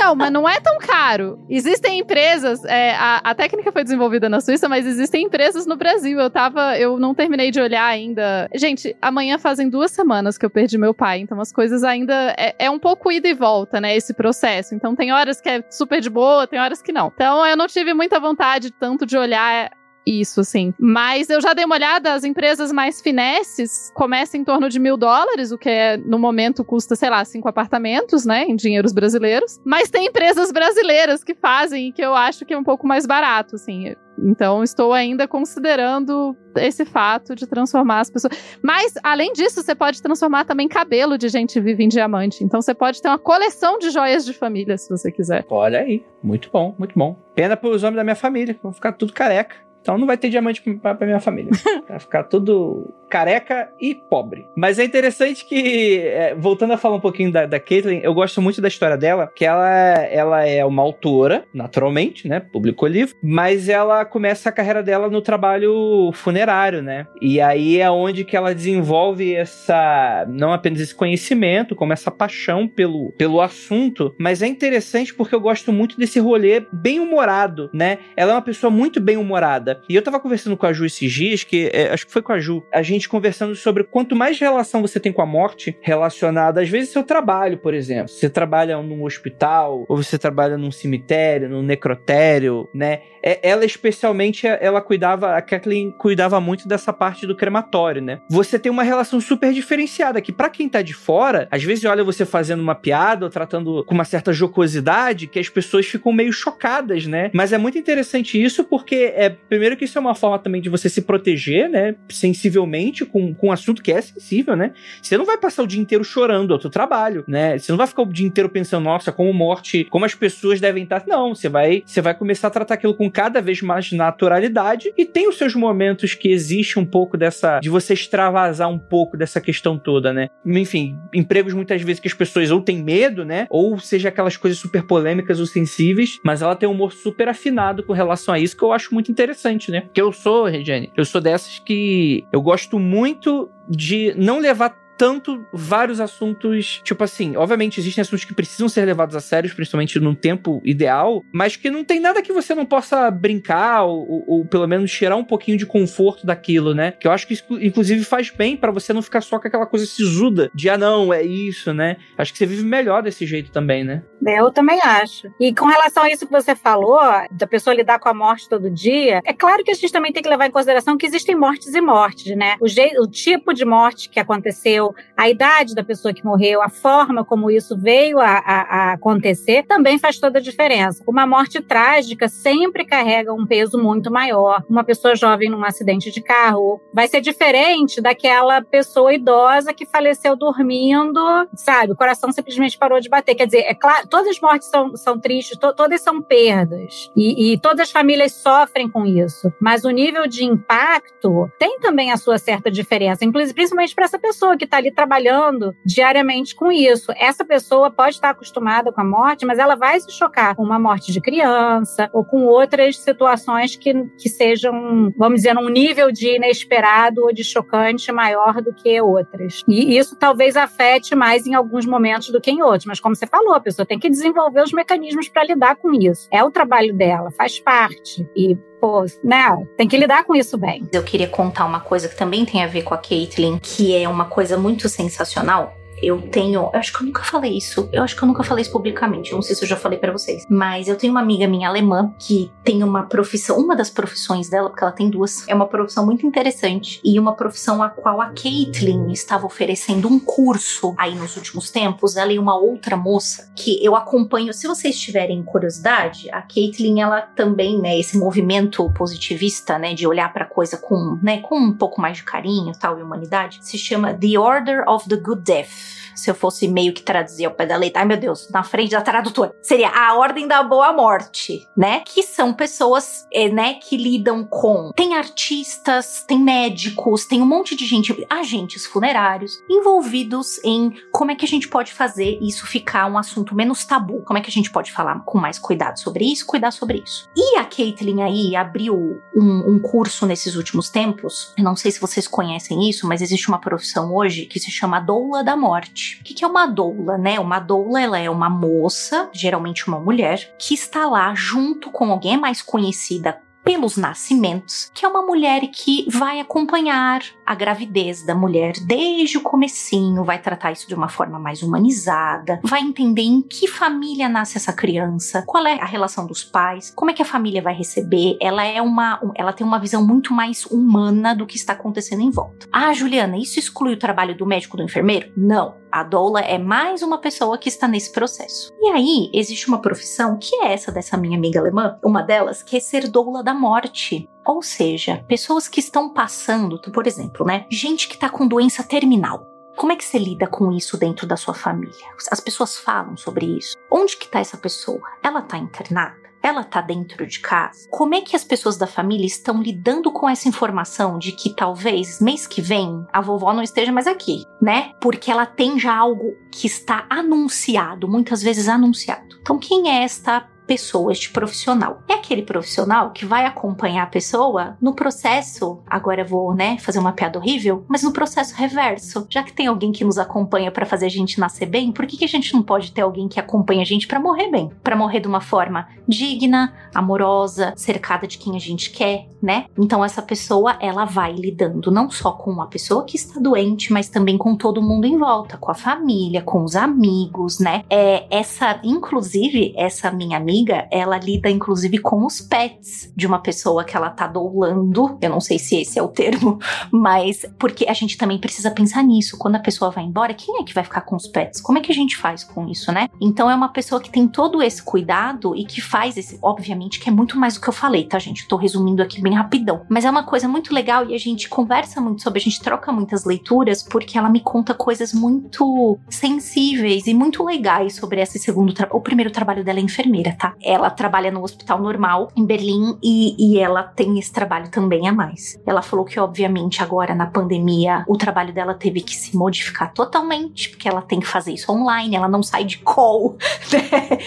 Não, mas não é tão caro. Existem empresas, é, a, a, técnica foi desenvolvida na Suíça, mas existem empresas no Brasil. Eu tava, eu não terminei de olhar ainda. Gente, amanhã fazem duas semanas que eu perdi meu pai, então as coisas ainda é, é um pouco ida e volta, né, esse processo. Então tem horas que é super de boa, tem horas que não. Então eu não tive muita vontade tanto de olhar isso, assim. Mas eu já dei uma olhada, as empresas mais finesses começam em torno de mil dólares, o que é, no momento custa, sei lá, cinco apartamentos, né, em dinheiros brasileiros. Mas tem empresas brasileiras que fazem e que eu acho que é um pouco mais barato, assim. Então, estou ainda considerando esse fato de transformar as pessoas. Mas, além disso, você pode transformar também cabelo de gente viva em diamante. Então, você pode ter uma coleção de joias de família, se você quiser. Olha aí. Muito bom, muito bom. Pena para os homens da minha família, vão ficar tudo careca. Então não vai ter diamante pra, pra minha família. Vai ficar tudo careca e pobre. Mas é interessante que, é, voltando a falar um pouquinho da, da Caitlyn, eu gosto muito da história dela, que ela, ela é uma autora, naturalmente, né? Publicou livro, mas ela começa a carreira dela no trabalho funerário, né? E aí é onde que ela desenvolve essa, não apenas esse conhecimento, como essa paixão pelo, pelo assunto, mas é interessante porque eu gosto muito desse rolê bem humorado, né? Ela é uma pessoa muito bem humorada. E eu tava conversando com a Ju esses dias, que é, acho que foi com a Ju, a gente conversando sobre quanto mais relação você tem com a morte relacionada, às vezes, seu trabalho, por exemplo. Você trabalha num hospital, ou você trabalha num cemitério, num necrotério, né? É, ela especialmente, ela cuidava, a Kathleen cuidava muito dessa parte do crematório, né? Você tem uma relação super diferenciada, que para quem tá de fora, às vezes olha você fazendo uma piada ou tratando com uma certa jocosidade, que as pessoas ficam meio chocadas, né? Mas é muito interessante isso porque é Primeiro que isso é uma forma também de você se proteger, né? Sensivelmente com, com um assunto que é sensível, né? Você não vai passar o dia inteiro chorando ao seu trabalho, né? Você não vai ficar o dia inteiro pensando, nossa, como morte, como as pessoas devem estar. Não, você vai, você vai começar a tratar aquilo com cada vez mais naturalidade e tem os seus momentos que existe um pouco dessa de você extravasar um pouco dessa questão toda, né? Enfim, empregos muitas vezes que as pessoas ou têm medo, né? Ou seja aquelas coisas super polêmicas ou sensíveis, mas ela tem um humor super afinado com relação a isso que eu acho muito interessante interessante, né? Porque eu sou, Regiane, eu sou dessas que eu gosto muito de não levar tanto vários assuntos, tipo assim, obviamente existem assuntos que precisam ser levados a sério, principalmente num tempo ideal, mas que não tem nada que você não possa brincar ou, ou, ou pelo menos tirar um pouquinho de conforto daquilo, né? Que eu acho que isso, inclusive, faz bem para você não ficar só com aquela coisa sisuda de, ah, não, é isso, né? Acho que você vive melhor desse jeito também, né? Eu também acho. E com relação a isso que você falou, da pessoa lidar com a morte todo dia, é claro que a gente também tem que levar em consideração que existem mortes e mortes, né? O, o tipo de morte que aconteceu, a idade da pessoa que morreu, a forma como isso veio a, a, a acontecer, também faz toda a diferença. Uma morte trágica sempre carrega um peso muito maior. Uma pessoa jovem num acidente de carro vai ser diferente daquela pessoa idosa que faleceu dormindo, sabe? O coração simplesmente parou de bater. Quer dizer, é claro, todas as mortes são, são tristes, to, todas são perdas. E, e todas as famílias sofrem com isso. Mas o nível de impacto tem também a sua certa diferença, inclusive principalmente para essa pessoa que está ali trabalhando diariamente com isso. Essa pessoa pode estar acostumada com a morte, mas ela vai se chocar com uma morte de criança ou com outras situações que, que sejam, vamos dizer, num nível de inesperado ou de chocante maior do que outras. E isso talvez afete mais em alguns momentos do que em outros. Mas como você falou, a pessoa tem que desenvolver os mecanismos para lidar com isso. É o trabalho dela, faz parte. E pô, né, tem que lidar com isso bem. Eu queria contar uma coisa que também tem a ver com a Caitlyn, que é uma coisa muito sensacional eu tenho. Eu acho que eu nunca falei isso. Eu acho que eu nunca falei isso publicamente. Não sei se eu já falei para vocês. Mas eu tenho uma amiga minha alemã que tem uma profissão. Uma das profissões dela, porque ela tem duas, é uma profissão muito interessante. E uma profissão a qual a Caitlyn estava oferecendo um curso aí nos últimos tempos. Ela e uma outra moça que eu acompanho. Se vocês tiverem curiosidade, a Caitlyn, ela também, né, esse movimento positivista, né, de olhar para coisa com, né, com um pouco mais de carinho, tal, e humanidade, se chama The Order of the Good Death se eu fosse meio que traduzir ao pé da letra, ai meu Deus, na frente da tradutora, seria a Ordem da Boa Morte, né? Que são pessoas, é, né, que lidam com. Tem artistas, tem médicos, tem um monte de gente, agentes funerários, envolvidos em como é que a gente pode fazer isso ficar um assunto menos tabu, como é que a gente pode falar com mais cuidado sobre isso, cuidar sobre isso. E a Caitlyn aí abriu um, um curso nesses últimos tempos, eu não sei se vocês conhecem isso, mas existe uma profissão hoje que se chama Doula da Morte. O que é uma doula, né? Uma doula ela é uma moça, geralmente uma mulher, que está lá junto com alguém mais conhecida pelos nascimentos, que é uma mulher que vai acompanhar a gravidez da mulher desde o comecinho, vai tratar isso de uma forma mais humanizada, vai entender em que família nasce essa criança, qual é a relação dos pais, como é que a família vai receber. Ela é uma, ela tem uma visão muito mais humana do que está acontecendo em volta. Ah, Juliana, isso exclui o trabalho do médico do enfermeiro? Não. A doula é mais uma pessoa que está nesse processo. E aí, existe uma profissão que é essa dessa minha amiga alemã, uma delas, que é ser doula da morte. Ou seja, pessoas que estão passando, por exemplo, né? Gente que está com doença terminal. Como é que você lida com isso dentro da sua família? As pessoas falam sobre isso. Onde que está essa pessoa? Ela está internada? ela tá dentro de casa? Como é que as pessoas da família estão lidando com essa informação de que talvez mês que vem a vovó não esteja mais aqui, né? Porque ela tem já algo que está anunciado, muitas vezes anunciado. Então, quem é esta pessoa, este profissional. É aquele profissional que vai acompanhar a pessoa no processo. Agora vou, né, fazer uma piada horrível, mas no processo reverso. Já que tem alguém que nos acompanha para fazer a gente nascer bem, por que, que a gente não pode ter alguém que acompanha a gente para morrer bem? Para morrer de uma forma digna, amorosa, cercada de quem a gente quer, né? Então essa pessoa, ela vai lidando não só com uma pessoa que está doente, mas também com todo mundo em volta, com a família, com os amigos, né? É essa, inclusive, essa minha amiga amiga, ela lida inclusive com os pets de uma pessoa que ela tá doulando. Eu não sei se esse é o termo, mas porque a gente também precisa pensar nisso. Quando a pessoa vai embora, quem é que vai ficar com os pets? Como é que a gente faz com isso, né? Então é uma pessoa que tem todo esse cuidado e que faz esse, obviamente, que é muito mais do que eu falei, tá, gente? Tô resumindo aqui bem rapidão. Mas é uma coisa muito legal e a gente conversa muito sobre, a gente troca muitas leituras porque ela me conta coisas muito sensíveis e muito legais sobre esse segundo, o primeiro trabalho dela é enfermeira, tá? Ela trabalha no hospital normal em Berlim e, e ela tem esse trabalho também a mais. Ela falou que, obviamente, agora na pandemia, o trabalho dela teve que se modificar totalmente, porque ela tem que fazer isso online, ela não sai de call, né?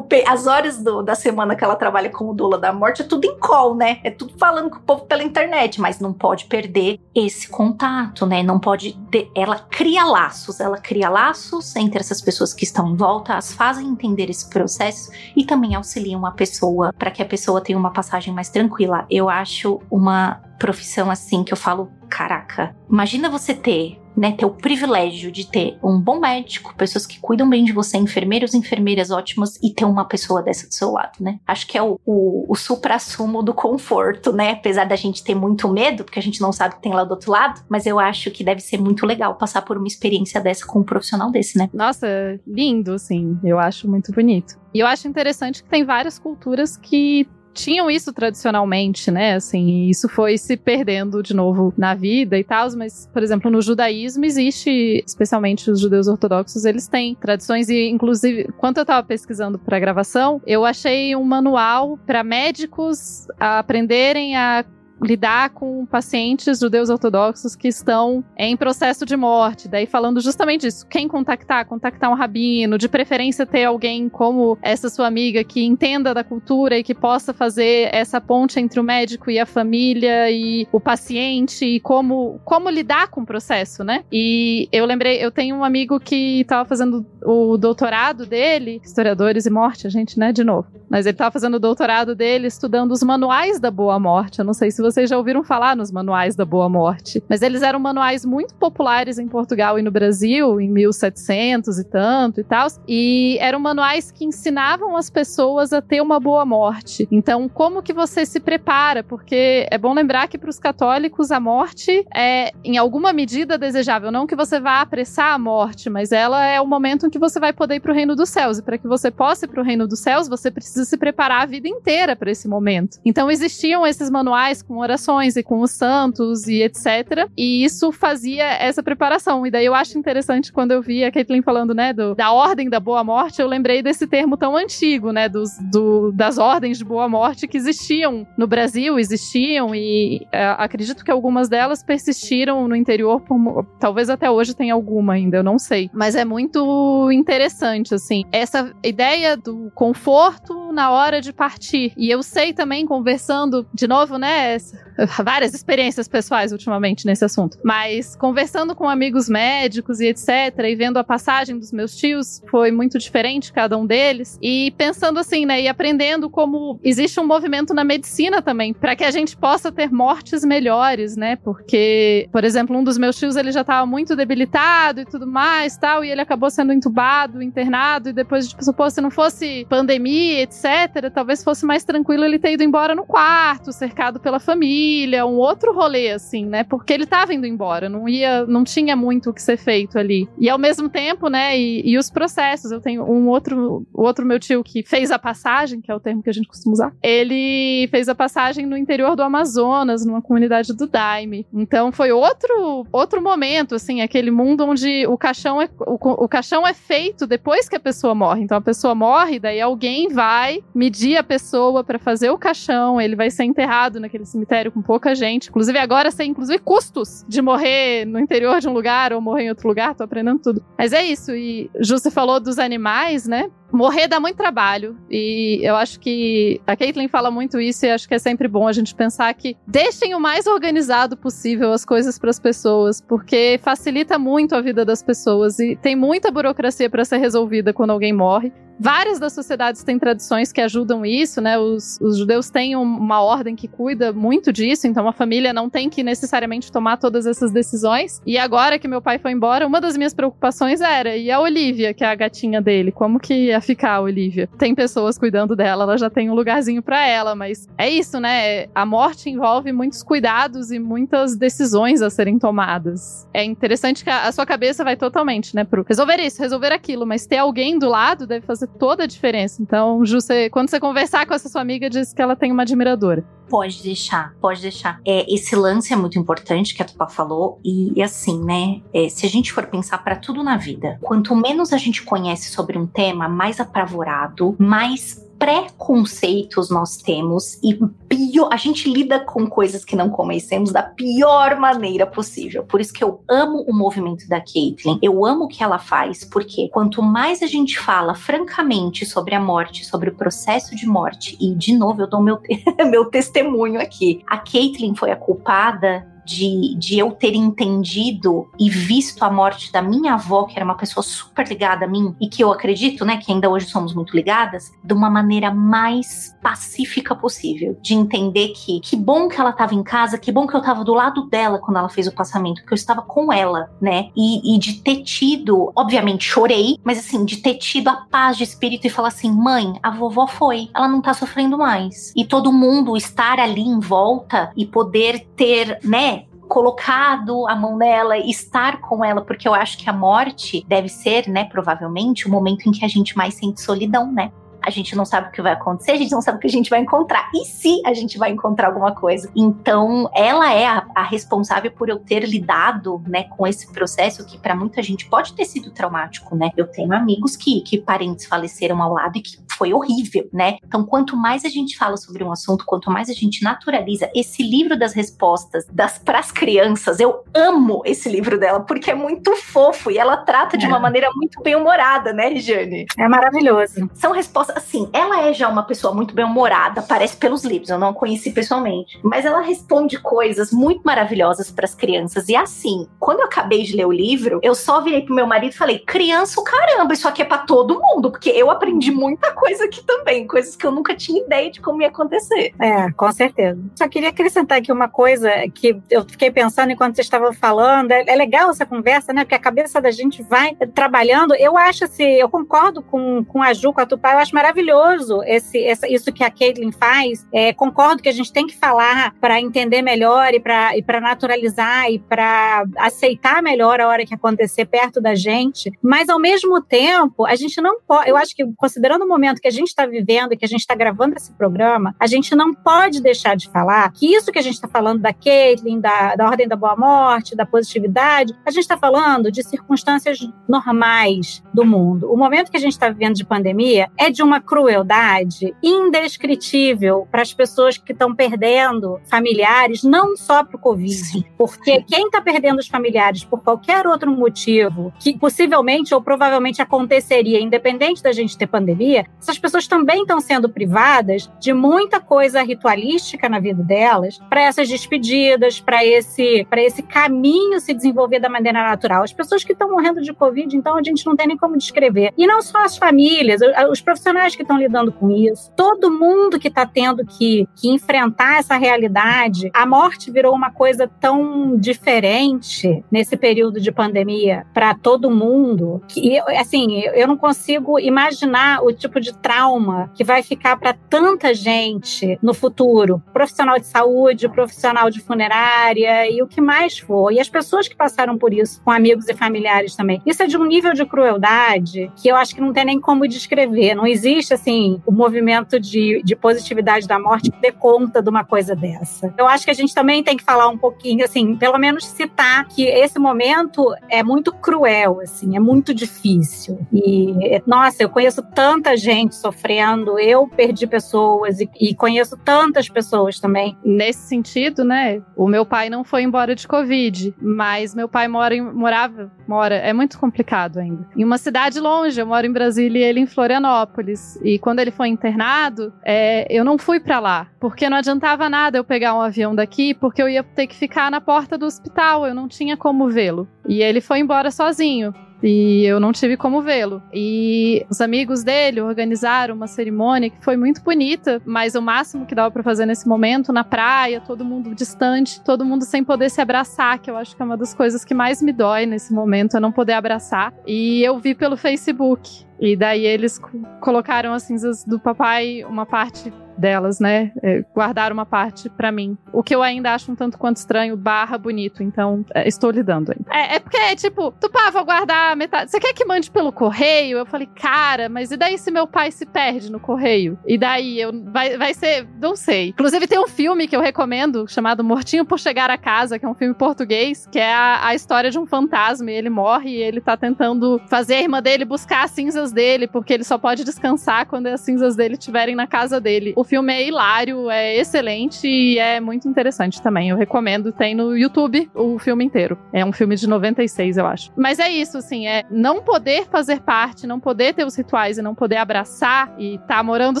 As horas do, da semana que ela trabalha como doula da morte é tudo em call, né? É tudo falando com o povo pela internet, mas não pode perder esse contato, né? Não pode. De, ela cria laços, ela cria laços entre essas pessoas que estão em volta, as fazem entender esse processo e também auxiliam a pessoa para que a pessoa tenha uma passagem mais tranquila. Eu acho uma profissão assim que eu falo, caraca, imagina você ter né, ter o privilégio de ter um bom médico, pessoas que cuidam bem de você, enfermeiros, enfermeiras ótimas e ter uma pessoa dessa do seu lado, né? Acho que é o, o, o supra-sumo do conforto, né? Apesar da gente ter muito medo, porque a gente não sabe o que tem lá do outro lado, mas eu acho que deve ser muito legal passar por uma experiência dessa com um profissional desse, né? Nossa, lindo, sim. Eu acho muito bonito. E eu acho interessante que tem várias culturas que tinham isso tradicionalmente, né? Assim, isso foi se perdendo de novo na vida e tal, mas, por exemplo, no judaísmo existe, especialmente os judeus ortodoxos, eles têm tradições e, inclusive, quando eu estava pesquisando para a gravação, eu achei um manual para médicos aprenderem a lidar com pacientes judeus ortodoxos que estão em processo de morte. Daí falando justamente disso, quem contactar, contactar um rabino, de preferência ter alguém como essa sua amiga que entenda da cultura e que possa fazer essa ponte entre o médico e a família e o paciente e como como lidar com o processo, né? E eu lembrei, eu tenho um amigo que estava fazendo o doutorado dele, historiadores e morte, a gente, né, de novo. Mas ele estava fazendo o doutorado dele estudando os manuais da boa morte. Eu não sei se vocês já ouviram falar nos manuais da Boa Morte. Mas eles eram manuais muito populares em Portugal e no Brasil, em 1700 e tanto e tal. E eram manuais que ensinavam as pessoas a ter uma boa morte. Então, como que você se prepara? Porque é bom lembrar que para os católicos a morte é, em alguma medida, desejável. Não que você vá apressar a morte, mas ela é o momento em que você vai poder ir para o reino dos céus. E para que você possa ir para o reino dos céus, você precisa se preparar a vida inteira para esse momento. Então, existiam esses manuais com orações e com os santos e etc. E isso fazia essa preparação. E daí eu acho interessante quando eu vi a Caitlyn falando, né, do, da ordem da boa morte, eu lembrei desse termo tão antigo, né, dos, do, das ordens de boa morte que existiam no Brasil, existiam e é, acredito que algumas delas persistiram no interior, por, talvez até hoje tenha alguma ainda, eu não sei. Mas é muito interessante, assim, essa ideia do conforto na hora de partir. E eu sei também, conversando, de novo, né, So. Várias experiências pessoais ultimamente nesse assunto. Mas conversando com amigos médicos e etc, e vendo a passagem dos meus tios, foi muito diferente cada um deles. E pensando assim, né, e aprendendo como existe um movimento na medicina também, para que a gente possa ter mortes melhores, né? Porque, por exemplo, um dos meus tios, ele já estava muito debilitado e tudo mais, tal, e ele acabou sendo entubado, internado, e depois pô, se não fosse pandemia, etc, talvez fosse mais tranquilo ele ter ido embora no quarto, cercado pela família, família, um outro rolê, assim, né? Porque ele tava indo embora, não ia, não tinha muito o que ser feito ali. E ao mesmo tempo, né, e, e os processos, eu tenho um outro, outro meu tio que fez a passagem, que é o termo que a gente costuma usar, ele fez a passagem no interior do Amazonas, numa comunidade do Daime. Então foi outro, outro momento, assim, aquele mundo onde o caixão é, o, o caixão é feito depois que a pessoa morre. Então a pessoa morre, daí alguém vai medir a pessoa para fazer o caixão, ele vai ser enterrado naquele cemitério com pouca gente. Inclusive, agora sei, inclusive, custos de morrer no interior de um lugar ou morrer em outro lugar. Tô aprendendo tudo. Mas é isso. E você falou dos animais, né? Morrer dá muito trabalho. E eu acho que a Caitlyn fala muito isso e acho que é sempre bom a gente pensar que deixem o mais organizado possível as coisas para as pessoas, porque facilita muito a vida das pessoas e tem muita burocracia para ser resolvida quando alguém morre. Várias das sociedades têm tradições que ajudam isso, né? Os, os judeus têm uma ordem que cuida muito disso, então a família não tem que necessariamente tomar todas essas decisões. E agora que meu pai foi embora, uma das minhas preocupações era: e a Olivia, que é a gatinha dele, como que ia ficar a Olivia? Tem pessoas cuidando dela, ela já tem um lugarzinho para ela, mas é isso, né? A morte envolve muitos cuidados e muitas decisões a serem tomadas. É interessante que a, sua cabeça vai totalmente, né, pro resolver isso, resolver aquilo, mas ter alguém do lado deve fazer toda a diferença. Então, Ju, você, quando você conversar com essa sua amiga, diz que ela tem uma admiradora. Pode deixar, pode deixar. É, esse lance é muito importante que a Tupá falou, e, e assim, né? É, se a gente for pensar para tudo na vida, quanto menos a gente conhece sobre um tema, mais apavorado, mais preconceitos nós temos e pior, a gente lida com coisas que não conhecemos da pior maneira possível. Por isso que eu amo o movimento da Caitlyn. Eu amo o que ela faz, porque quanto mais a gente fala francamente sobre a morte, sobre o processo de morte, e de novo eu dou meu, meu testemunho aqui. A Caitlyn foi a culpada de, de eu ter entendido e visto a morte da minha avó, que era uma pessoa super ligada a mim, e que eu acredito, né, que ainda hoje somos muito ligadas, de uma maneira mais pacífica possível. De entender que que bom que ela estava em casa, que bom que eu estava do lado dela quando ela fez o passamento, porque eu estava com ela, né? E, e de ter tido, obviamente chorei, mas assim, de ter tido a paz de espírito e falar assim: mãe, a vovó foi, ela não tá sofrendo mais. E todo mundo estar ali em volta e poder ter, né, colocado a mão nela, estar com ela, porque eu acho que a morte deve ser, né, provavelmente, o momento em que a gente mais sente solidão, né? A gente não sabe o que vai acontecer, a gente não sabe o que a gente vai encontrar. E se a gente vai encontrar alguma coisa? Então, ela é a, a responsável por eu ter lidado, né, com esse processo que para muita gente pode ter sido traumático, né? Eu tenho amigos que, que parentes faleceram ao lado e que foi horrível, né? Então, quanto mais a gente fala sobre um assunto, quanto mais a gente naturaliza esse livro das respostas das pras crianças, eu amo esse livro dela porque é muito fofo e ela trata é. de uma maneira muito bem humorada, né, Jane? É maravilhoso. São respostas assim, ela é já uma pessoa muito bem-humorada, parece pelos livros, eu não conheci pessoalmente, mas ela responde coisas muito maravilhosas para as crianças. E assim, quando eu acabei de ler o livro, eu só virei pro meu marido e falei: "Criança, o caramba, isso aqui é para todo mundo", porque eu aprendi muita coisa aqui também, coisas que eu nunca tinha ideia de como ia acontecer. É, com certeza. Só queria acrescentar aqui uma coisa que eu fiquei pensando enquanto vocês estavam falando. É, é legal essa conversa, né? Porque a cabeça da gente vai trabalhando. Eu acho assim, eu concordo com, com a Ju, com a Tupá, eu acho maravilhoso esse, isso que a Caitlin faz. É, concordo que a gente tem que falar para entender melhor e para e naturalizar e para aceitar melhor a hora que acontecer perto da gente. Mas, ao mesmo tempo, a gente não pode. Eu acho que, considerando o momento que a gente está vivendo e que a gente está gravando esse programa, a gente não pode deixar de falar que isso que a gente está falando da Caitlin, da, da Ordem da Boa Morte, da positividade, a gente está falando de circunstâncias normais do mundo. O momento que a gente está vivendo de pandemia é de uma uma crueldade indescritível para as pessoas que estão perdendo familiares, não só para o Covid. Sim. Porque quem está perdendo os familiares por qualquer outro motivo, que possivelmente ou provavelmente aconteceria, independente da gente ter pandemia, essas pessoas também estão sendo privadas de muita coisa ritualística na vida delas, para essas despedidas, para esse, esse caminho se desenvolver da maneira natural. As pessoas que estão morrendo de Covid, então a gente não tem nem como descrever. E não só as famílias, os profissionais profissionais que estão lidando com isso, todo mundo que está tendo que, que enfrentar essa realidade. A morte virou uma coisa tão diferente nesse período de pandemia para todo mundo que, assim, eu não consigo imaginar o tipo de trauma que vai ficar para tanta gente no futuro. Profissional de saúde, profissional de funerária e o que mais for. E as pessoas que passaram por isso com amigos e familiares também. Isso é de um nível de crueldade que eu acho que não tem nem como descrever. Não existe existe, assim, o movimento de, de positividade da morte que dê conta de uma coisa dessa. Eu acho que a gente também tem que falar um pouquinho, assim, pelo menos citar que esse momento é muito cruel, assim, é muito difícil. E, nossa, eu conheço tanta gente sofrendo, eu perdi pessoas e, e conheço tantas pessoas também. Nesse sentido, né, o meu pai não foi embora de Covid, mas meu pai mora em, morava, mora, é muito complicado ainda, em uma cidade longe, eu moro em Brasília e ele em Florianópolis. E quando ele foi internado, é, eu não fui para lá, porque não adiantava nada eu pegar um avião daqui, porque eu ia ter que ficar na porta do hospital, eu não tinha como vê-lo. E ele foi embora sozinho e eu não tive como vê-lo. E os amigos dele organizaram uma cerimônia que foi muito bonita, mas o máximo que dava para fazer nesse momento na praia, todo mundo distante, todo mundo sem poder se abraçar, que eu acho que é uma das coisas que mais me dói nesse momento, é não poder abraçar. E eu vi pelo Facebook. E daí eles colocaram as cinzas do papai, uma parte delas, né? É, guardar uma parte para mim. O que eu ainda acho um tanto quanto estranho, barra bonito. Então, é, estou lidando ainda. É, é porque, tipo, tu pá, vou guardar metade. Você quer que mande pelo correio? Eu falei, cara, mas e daí se meu pai se perde no correio? E daí eu vai, vai ser, não sei. Inclusive tem um filme que eu recomendo chamado Mortinho por Chegar a Casa, que é um filme português, que é a, a história de um fantasma e ele morre e ele tá tentando fazer a irmã dele buscar as cinzas dele, porque ele só pode descansar quando as cinzas dele estiverem na casa dele. O filme é hilário, é excelente e é muito interessante também. Eu recomendo, tem no YouTube o filme inteiro. É um filme de 96, eu acho. Mas é isso, assim, é não poder fazer parte, não poder ter os rituais e não poder abraçar e tá morando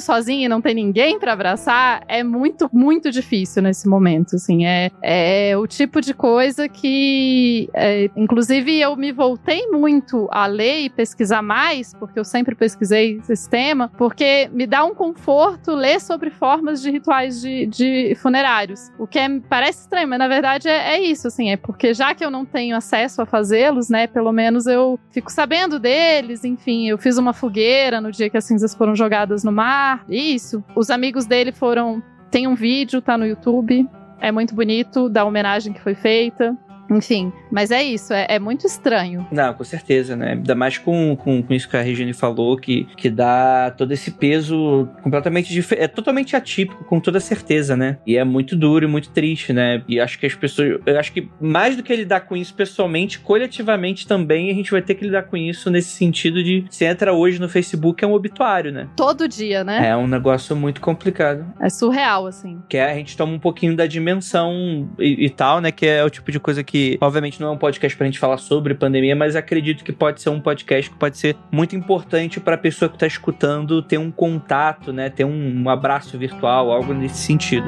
sozinho e não ter ninguém para abraçar é muito, muito difícil nesse momento, assim. É, é o tipo de coisa que, é, inclusive, eu me voltei muito a ler e pesquisar mais, porque eu sempre pesquisei esse tema, porque me dá um conforto ler sobre formas de rituais de, de funerários. O que é, parece estranho, mas na verdade é, é isso, assim, é porque já que eu não tenho acesso a fazê-los, né, pelo menos eu fico sabendo deles, enfim, eu fiz uma fogueira no dia que as cinzas foram jogadas no mar, isso. Os amigos dele foram, tem um vídeo, tá no YouTube, é muito bonito da homenagem que foi feita. Enfim, mas é isso, é, é, muito estranho. Não, com certeza, né? Ainda mais com, com, com, isso que a Regine falou, que, que dá todo esse peso completamente diferente. É totalmente atípico, com toda certeza, né? E é muito duro e muito triste, né? E acho que as pessoas. Eu acho que mais do que lidar com isso pessoalmente, coletivamente também, a gente vai ter que lidar com isso nesse sentido de você entra hoje no Facebook, é um obituário, né? Todo dia, né? É um negócio muito complicado. É surreal, assim. Que é, a gente toma um pouquinho da dimensão e, e tal, né? Que é o tipo de coisa que obviamente, não é um podcast pra gente falar sobre pandemia, mas acredito que pode ser um podcast que pode ser muito importante para a pessoa que tá escutando ter um contato, né? Ter um abraço virtual, algo nesse sentido.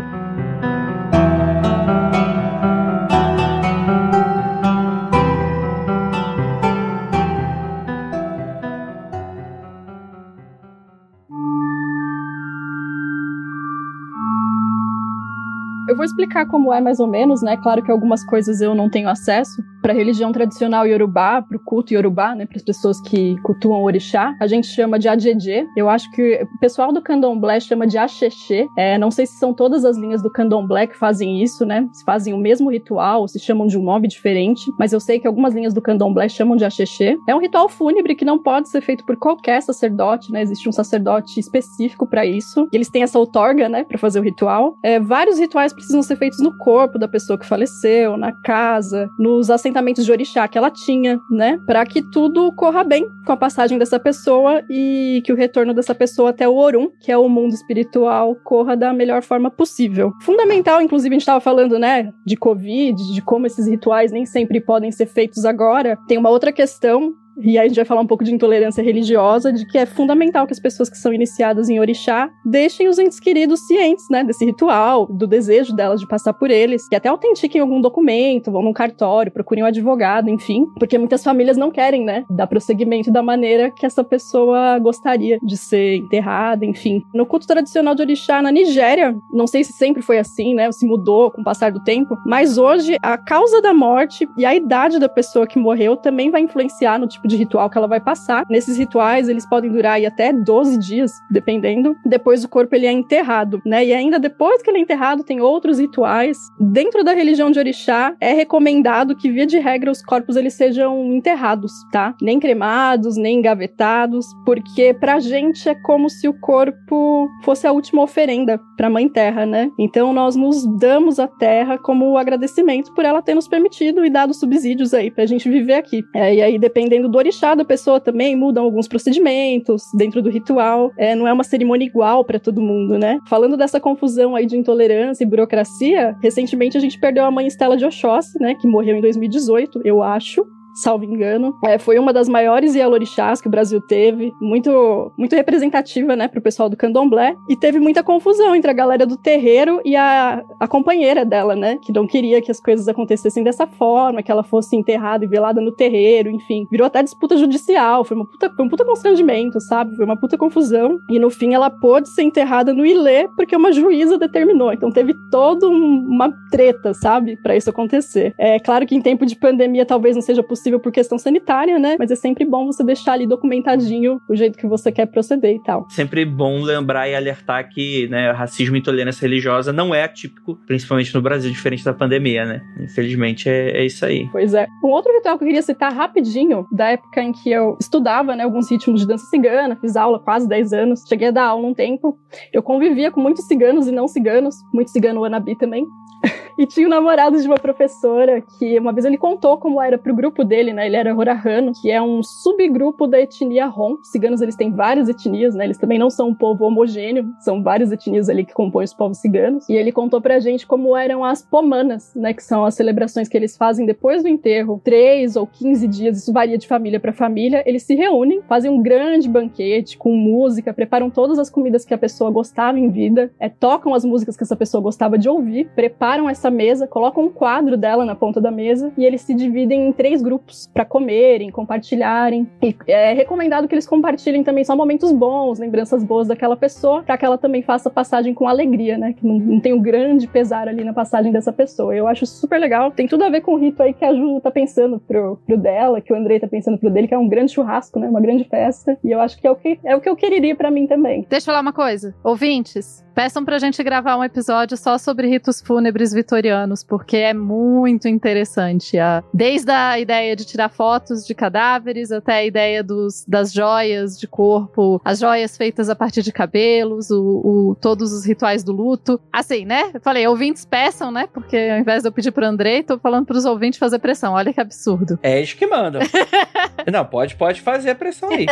Eu vou explicar como é mais ou menos, né? Claro que algumas coisas eu não tenho acesso. Para a religião tradicional iorubá, para o culto iorubá, né, para as pessoas que cultuam orixá, a gente chama de Adjedje. Eu acho que o pessoal do candomblé chama de Axexê. É, não sei se são todas as linhas do candomblé que fazem isso, né? Se fazem o mesmo ritual, se chamam de um nome diferente, mas eu sei que algumas linhas do candomblé chamam de Axexê. É um ritual fúnebre que não pode ser feito por qualquer sacerdote, né? Existe um sacerdote específico para isso. E eles têm essa outorga, né, para fazer o ritual. É, vários rituais precisam ser feitos no corpo da pessoa que faleceu, na casa, nos assentamentos de orixá que ela tinha, né? Para que tudo corra bem com a passagem dessa pessoa e que o retorno dessa pessoa até o Orum, que é o mundo espiritual, corra da melhor forma possível. Fundamental, inclusive, a gente estava falando, né, de Covid, de como esses rituais nem sempre podem ser feitos agora. Tem uma outra questão e aí a gente vai falar um pouco de intolerância religiosa, de que é fundamental que as pessoas que são iniciadas em orixá deixem os entes queridos cientes, né, desse ritual, do desejo delas de passar por eles, que até autentiquem algum documento, vão num cartório, procurem um advogado, enfim, porque muitas famílias não querem, né, dar prosseguimento da maneira que essa pessoa gostaria de ser enterrada, enfim. No culto tradicional de orixá na Nigéria, não sei se sempre foi assim, né, se mudou com o passar do tempo, mas hoje a causa da morte e a idade da pessoa que morreu também vai influenciar no tipo tipo de ritual que ela vai passar. Nesses rituais, eles podem durar aí até 12 dias, dependendo. Depois o corpo ele é enterrado, né? E ainda depois que ele é enterrado, tem outros rituais. Dentro da religião de orixá, é recomendado que via de regra os corpos eles sejam enterrados, tá? Nem cremados, nem engavetados, porque pra gente é como se o corpo fosse a última oferenda pra mãe terra, né? Então nós nos damos a terra como agradecimento por ela ter nos permitido e dado subsídios aí pra gente viver aqui. É, e aí dependendo do orixá da pessoa também mudam alguns procedimentos dentro do ritual. É, não é uma cerimônia igual para todo mundo, né? Falando dessa confusão aí de intolerância e burocracia, recentemente a gente perdeu a mãe Estela de Oxóssi, né? Que morreu em 2018, eu acho salvo engano. É, foi uma das maiores Yalorixás que o Brasil teve, muito, muito representativa, né, pro pessoal do candomblé, e teve muita confusão entre a galera do terreiro e a, a companheira dela, né, que não queria que as coisas acontecessem dessa forma, que ela fosse enterrada e velada no terreiro, enfim. Virou até disputa judicial, foi, uma puta, foi um puta constrangimento, sabe? Foi uma puta confusão. E no fim ela pôde ser enterrada no Ilê porque uma juíza determinou. Então teve toda um, uma treta, sabe, para isso acontecer. É claro que em tempo de pandemia talvez não seja possível possível por questão sanitária, né? Mas é sempre bom você deixar ali documentadinho o jeito que você quer proceder e tal. Sempre bom lembrar e alertar que né, racismo e intolerância religiosa não é atípico, principalmente no Brasil, diferente da pandemia, né? Infelizmente é, é isso aí. Pois é. Um outro ritual que eu queria citar rapidinho, da época em que eu estudava, né, alguns ritmos de dança cigana, fiz aula quase 10 anos, cheguei a dar aula um tempo. Eu convivia com muitos ciganos e não ciganos, muito cigano Anabi também. e tinha um namorado de uma professora que uma vez ele contou como era pro grupo dele, né? Ele era Rorahano, que é um subgrupo da etnia Rom. Os ciganos, eles têm várias etnias, né? Eles também não são um povo homogêneo, são várias etnias ali que compõem os povos ciganos. E ele contou pra gente como eram as pomanas, né? Que são as celebrações que eles fazem depois do enterro, três ou quinze dias, isso varia de família para família. Eles se reúnem, fazem um grande banquete com música, preparam todas as comidas que a pessoa gostava em vida, é, tocam as músicas que essa pessoa gostava de ouvir, preparam essa mesa, colocam um quadro dela na ponta da mesa e eles se dividem em três grupos para comerem, compartilharem. E é recomendado que eles compartilhem também só momentos bons, lembranças boas daquela pessoa, para que ela também faça passagem com alegria, né? Que não, não tem um grande pesar ali na passagem dessa pessoa. Eu acho super legal. Tem tudo a ver com o rito aí que a Ju tá pensando pro, pro dela, que o Andrei tá pensando pro dele, que é um grande churrasco, né? Uma grande festa. E eu acho que é o que, é o que eu queria para mim também. Deixa eu falar uma coisa. Ouvintes, peçam pra gente gravar um episódio só sobre ritos fúnebres vitorianos, porque é muito interessante. A, desde a ideia de tirar fotos de cadáveres até a ideia dos, das joias de corpo, as joias feitas a partir de cabelos, o, o, todos os rituais do luto. Assim, né? Eu falei, ouvintes peçam, né? Porque ao invés de eu pedir pro Andrei, tô falando pros ouvintes fazer pressão. Olha que absurdo. É isso que manda. Não, pode, pode fazer a pressão aí.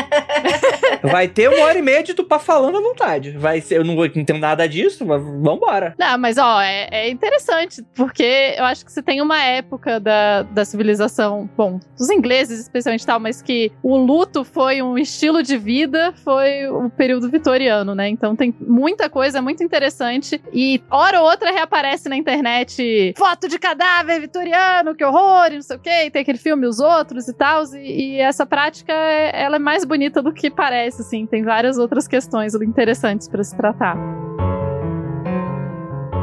Vai ter uma hora e meia de tu pá falando à vontade. Vai ser, eu não, não entendo nada disso, mas vambora. Não, mas ó, é, é interessante, porque eu acho que você tem uma época da, da civilização, bom, dos ingleses especialmente tal, mas que o luto foi um estilo de vida, foi o período vitoriano, né? Então tem muita coisa muito interessante e hora ou outra reaparece na internet foto de cadáver vitoriano, que horror, e não sei o quê, e tem aquele filme Os Outros e tal, e, e essa prática, ela é mais bonita do que parece, assim, tem várias outras questões interessantes para se tratar.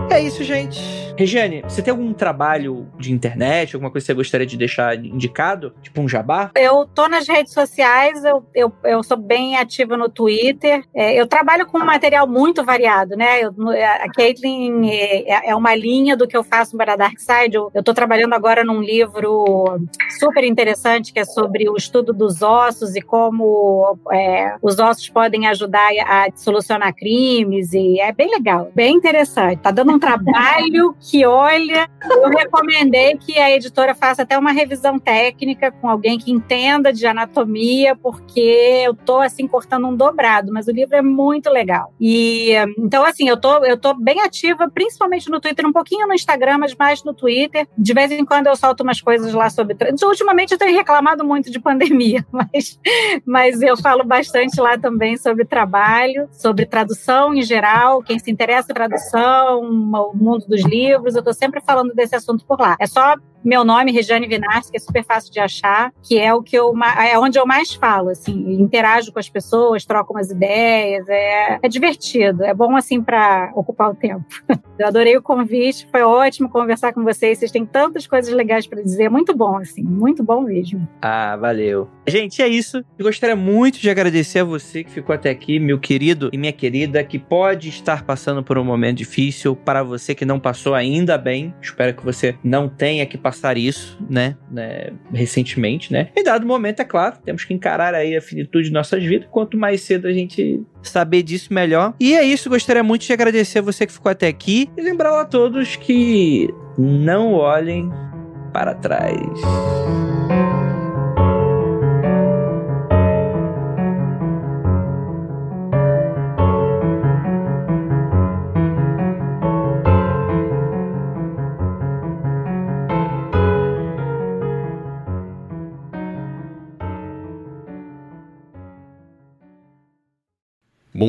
É isso, gente. Regiane, você tem algum trabalho de internet, alguma coisa que você gostaria de deixar indicado? Tipo um jabá? Eu tô nas redes sociais, eu, eu, eu sou bem ativa no Twitter. É, eu trabalho com um material muito variado, né? Eu, a Caitlin é, é, uma linha do que eu faço para Dark Side. Eu, eu tô trabalhando agora num livro super interessante que é sobre o estudo dos ossos e como é, os ossos podem ajudar a solucionar crimes. E é bem legal, bem interessante. Tá dando um trabalho que, olha, eu recomendei que a editora faça até uma revisão técnica com alguém que entenda de anatomia, porque eu tô assim cortando um dobrado, mas o livro é muito legal. E então assim, eu tô eu tô bem ativa, principalmente no Twitter, um pouquinho no Instagram, mas mais no Twitter. De vez em quando eu solto umas coisas lá sobre ultimamente eu tenho reclamado muito de pandemia, mas mas eu falo bastante lá também sobre trabalho, sobre tradução em geral, quem se interessa em tradução, o mundo dos livros, eu estou sempre falando desse assunto por lá. É só meu nome, Regiane Vinars, que é super fácil de achar, que é o que eu é onde eu mais falo, assim, interajo com as pessoas, troco umas ideias, é, é divertido, é bom assim para ocupar o tempo. Eu adorei o convite, foi ótimo conversar com vocês, vocês têm tantas coisas legais para dizer, muito bom assim, muito bom mesmo. Ah, valeu. Gente, é isso. Eu gostaria muito de agradecer a você que ficou até aqui, meu querido e minha querida, que pode estar passando por um momento difícil, para você que não passou ainda bem. Espero que você não tenha que passar passar isso, né, né, recentemente, né? Em dado momento, é claro, temos que encarar aí a finitude de nossas vidas. Quanto mais cedo a gente saber disso, melhor. E é isso, gostaria muito de agradecer a você que ficou até aqui e lembrar a todos que não olhem para trás.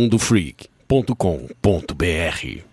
mundofreak.com.br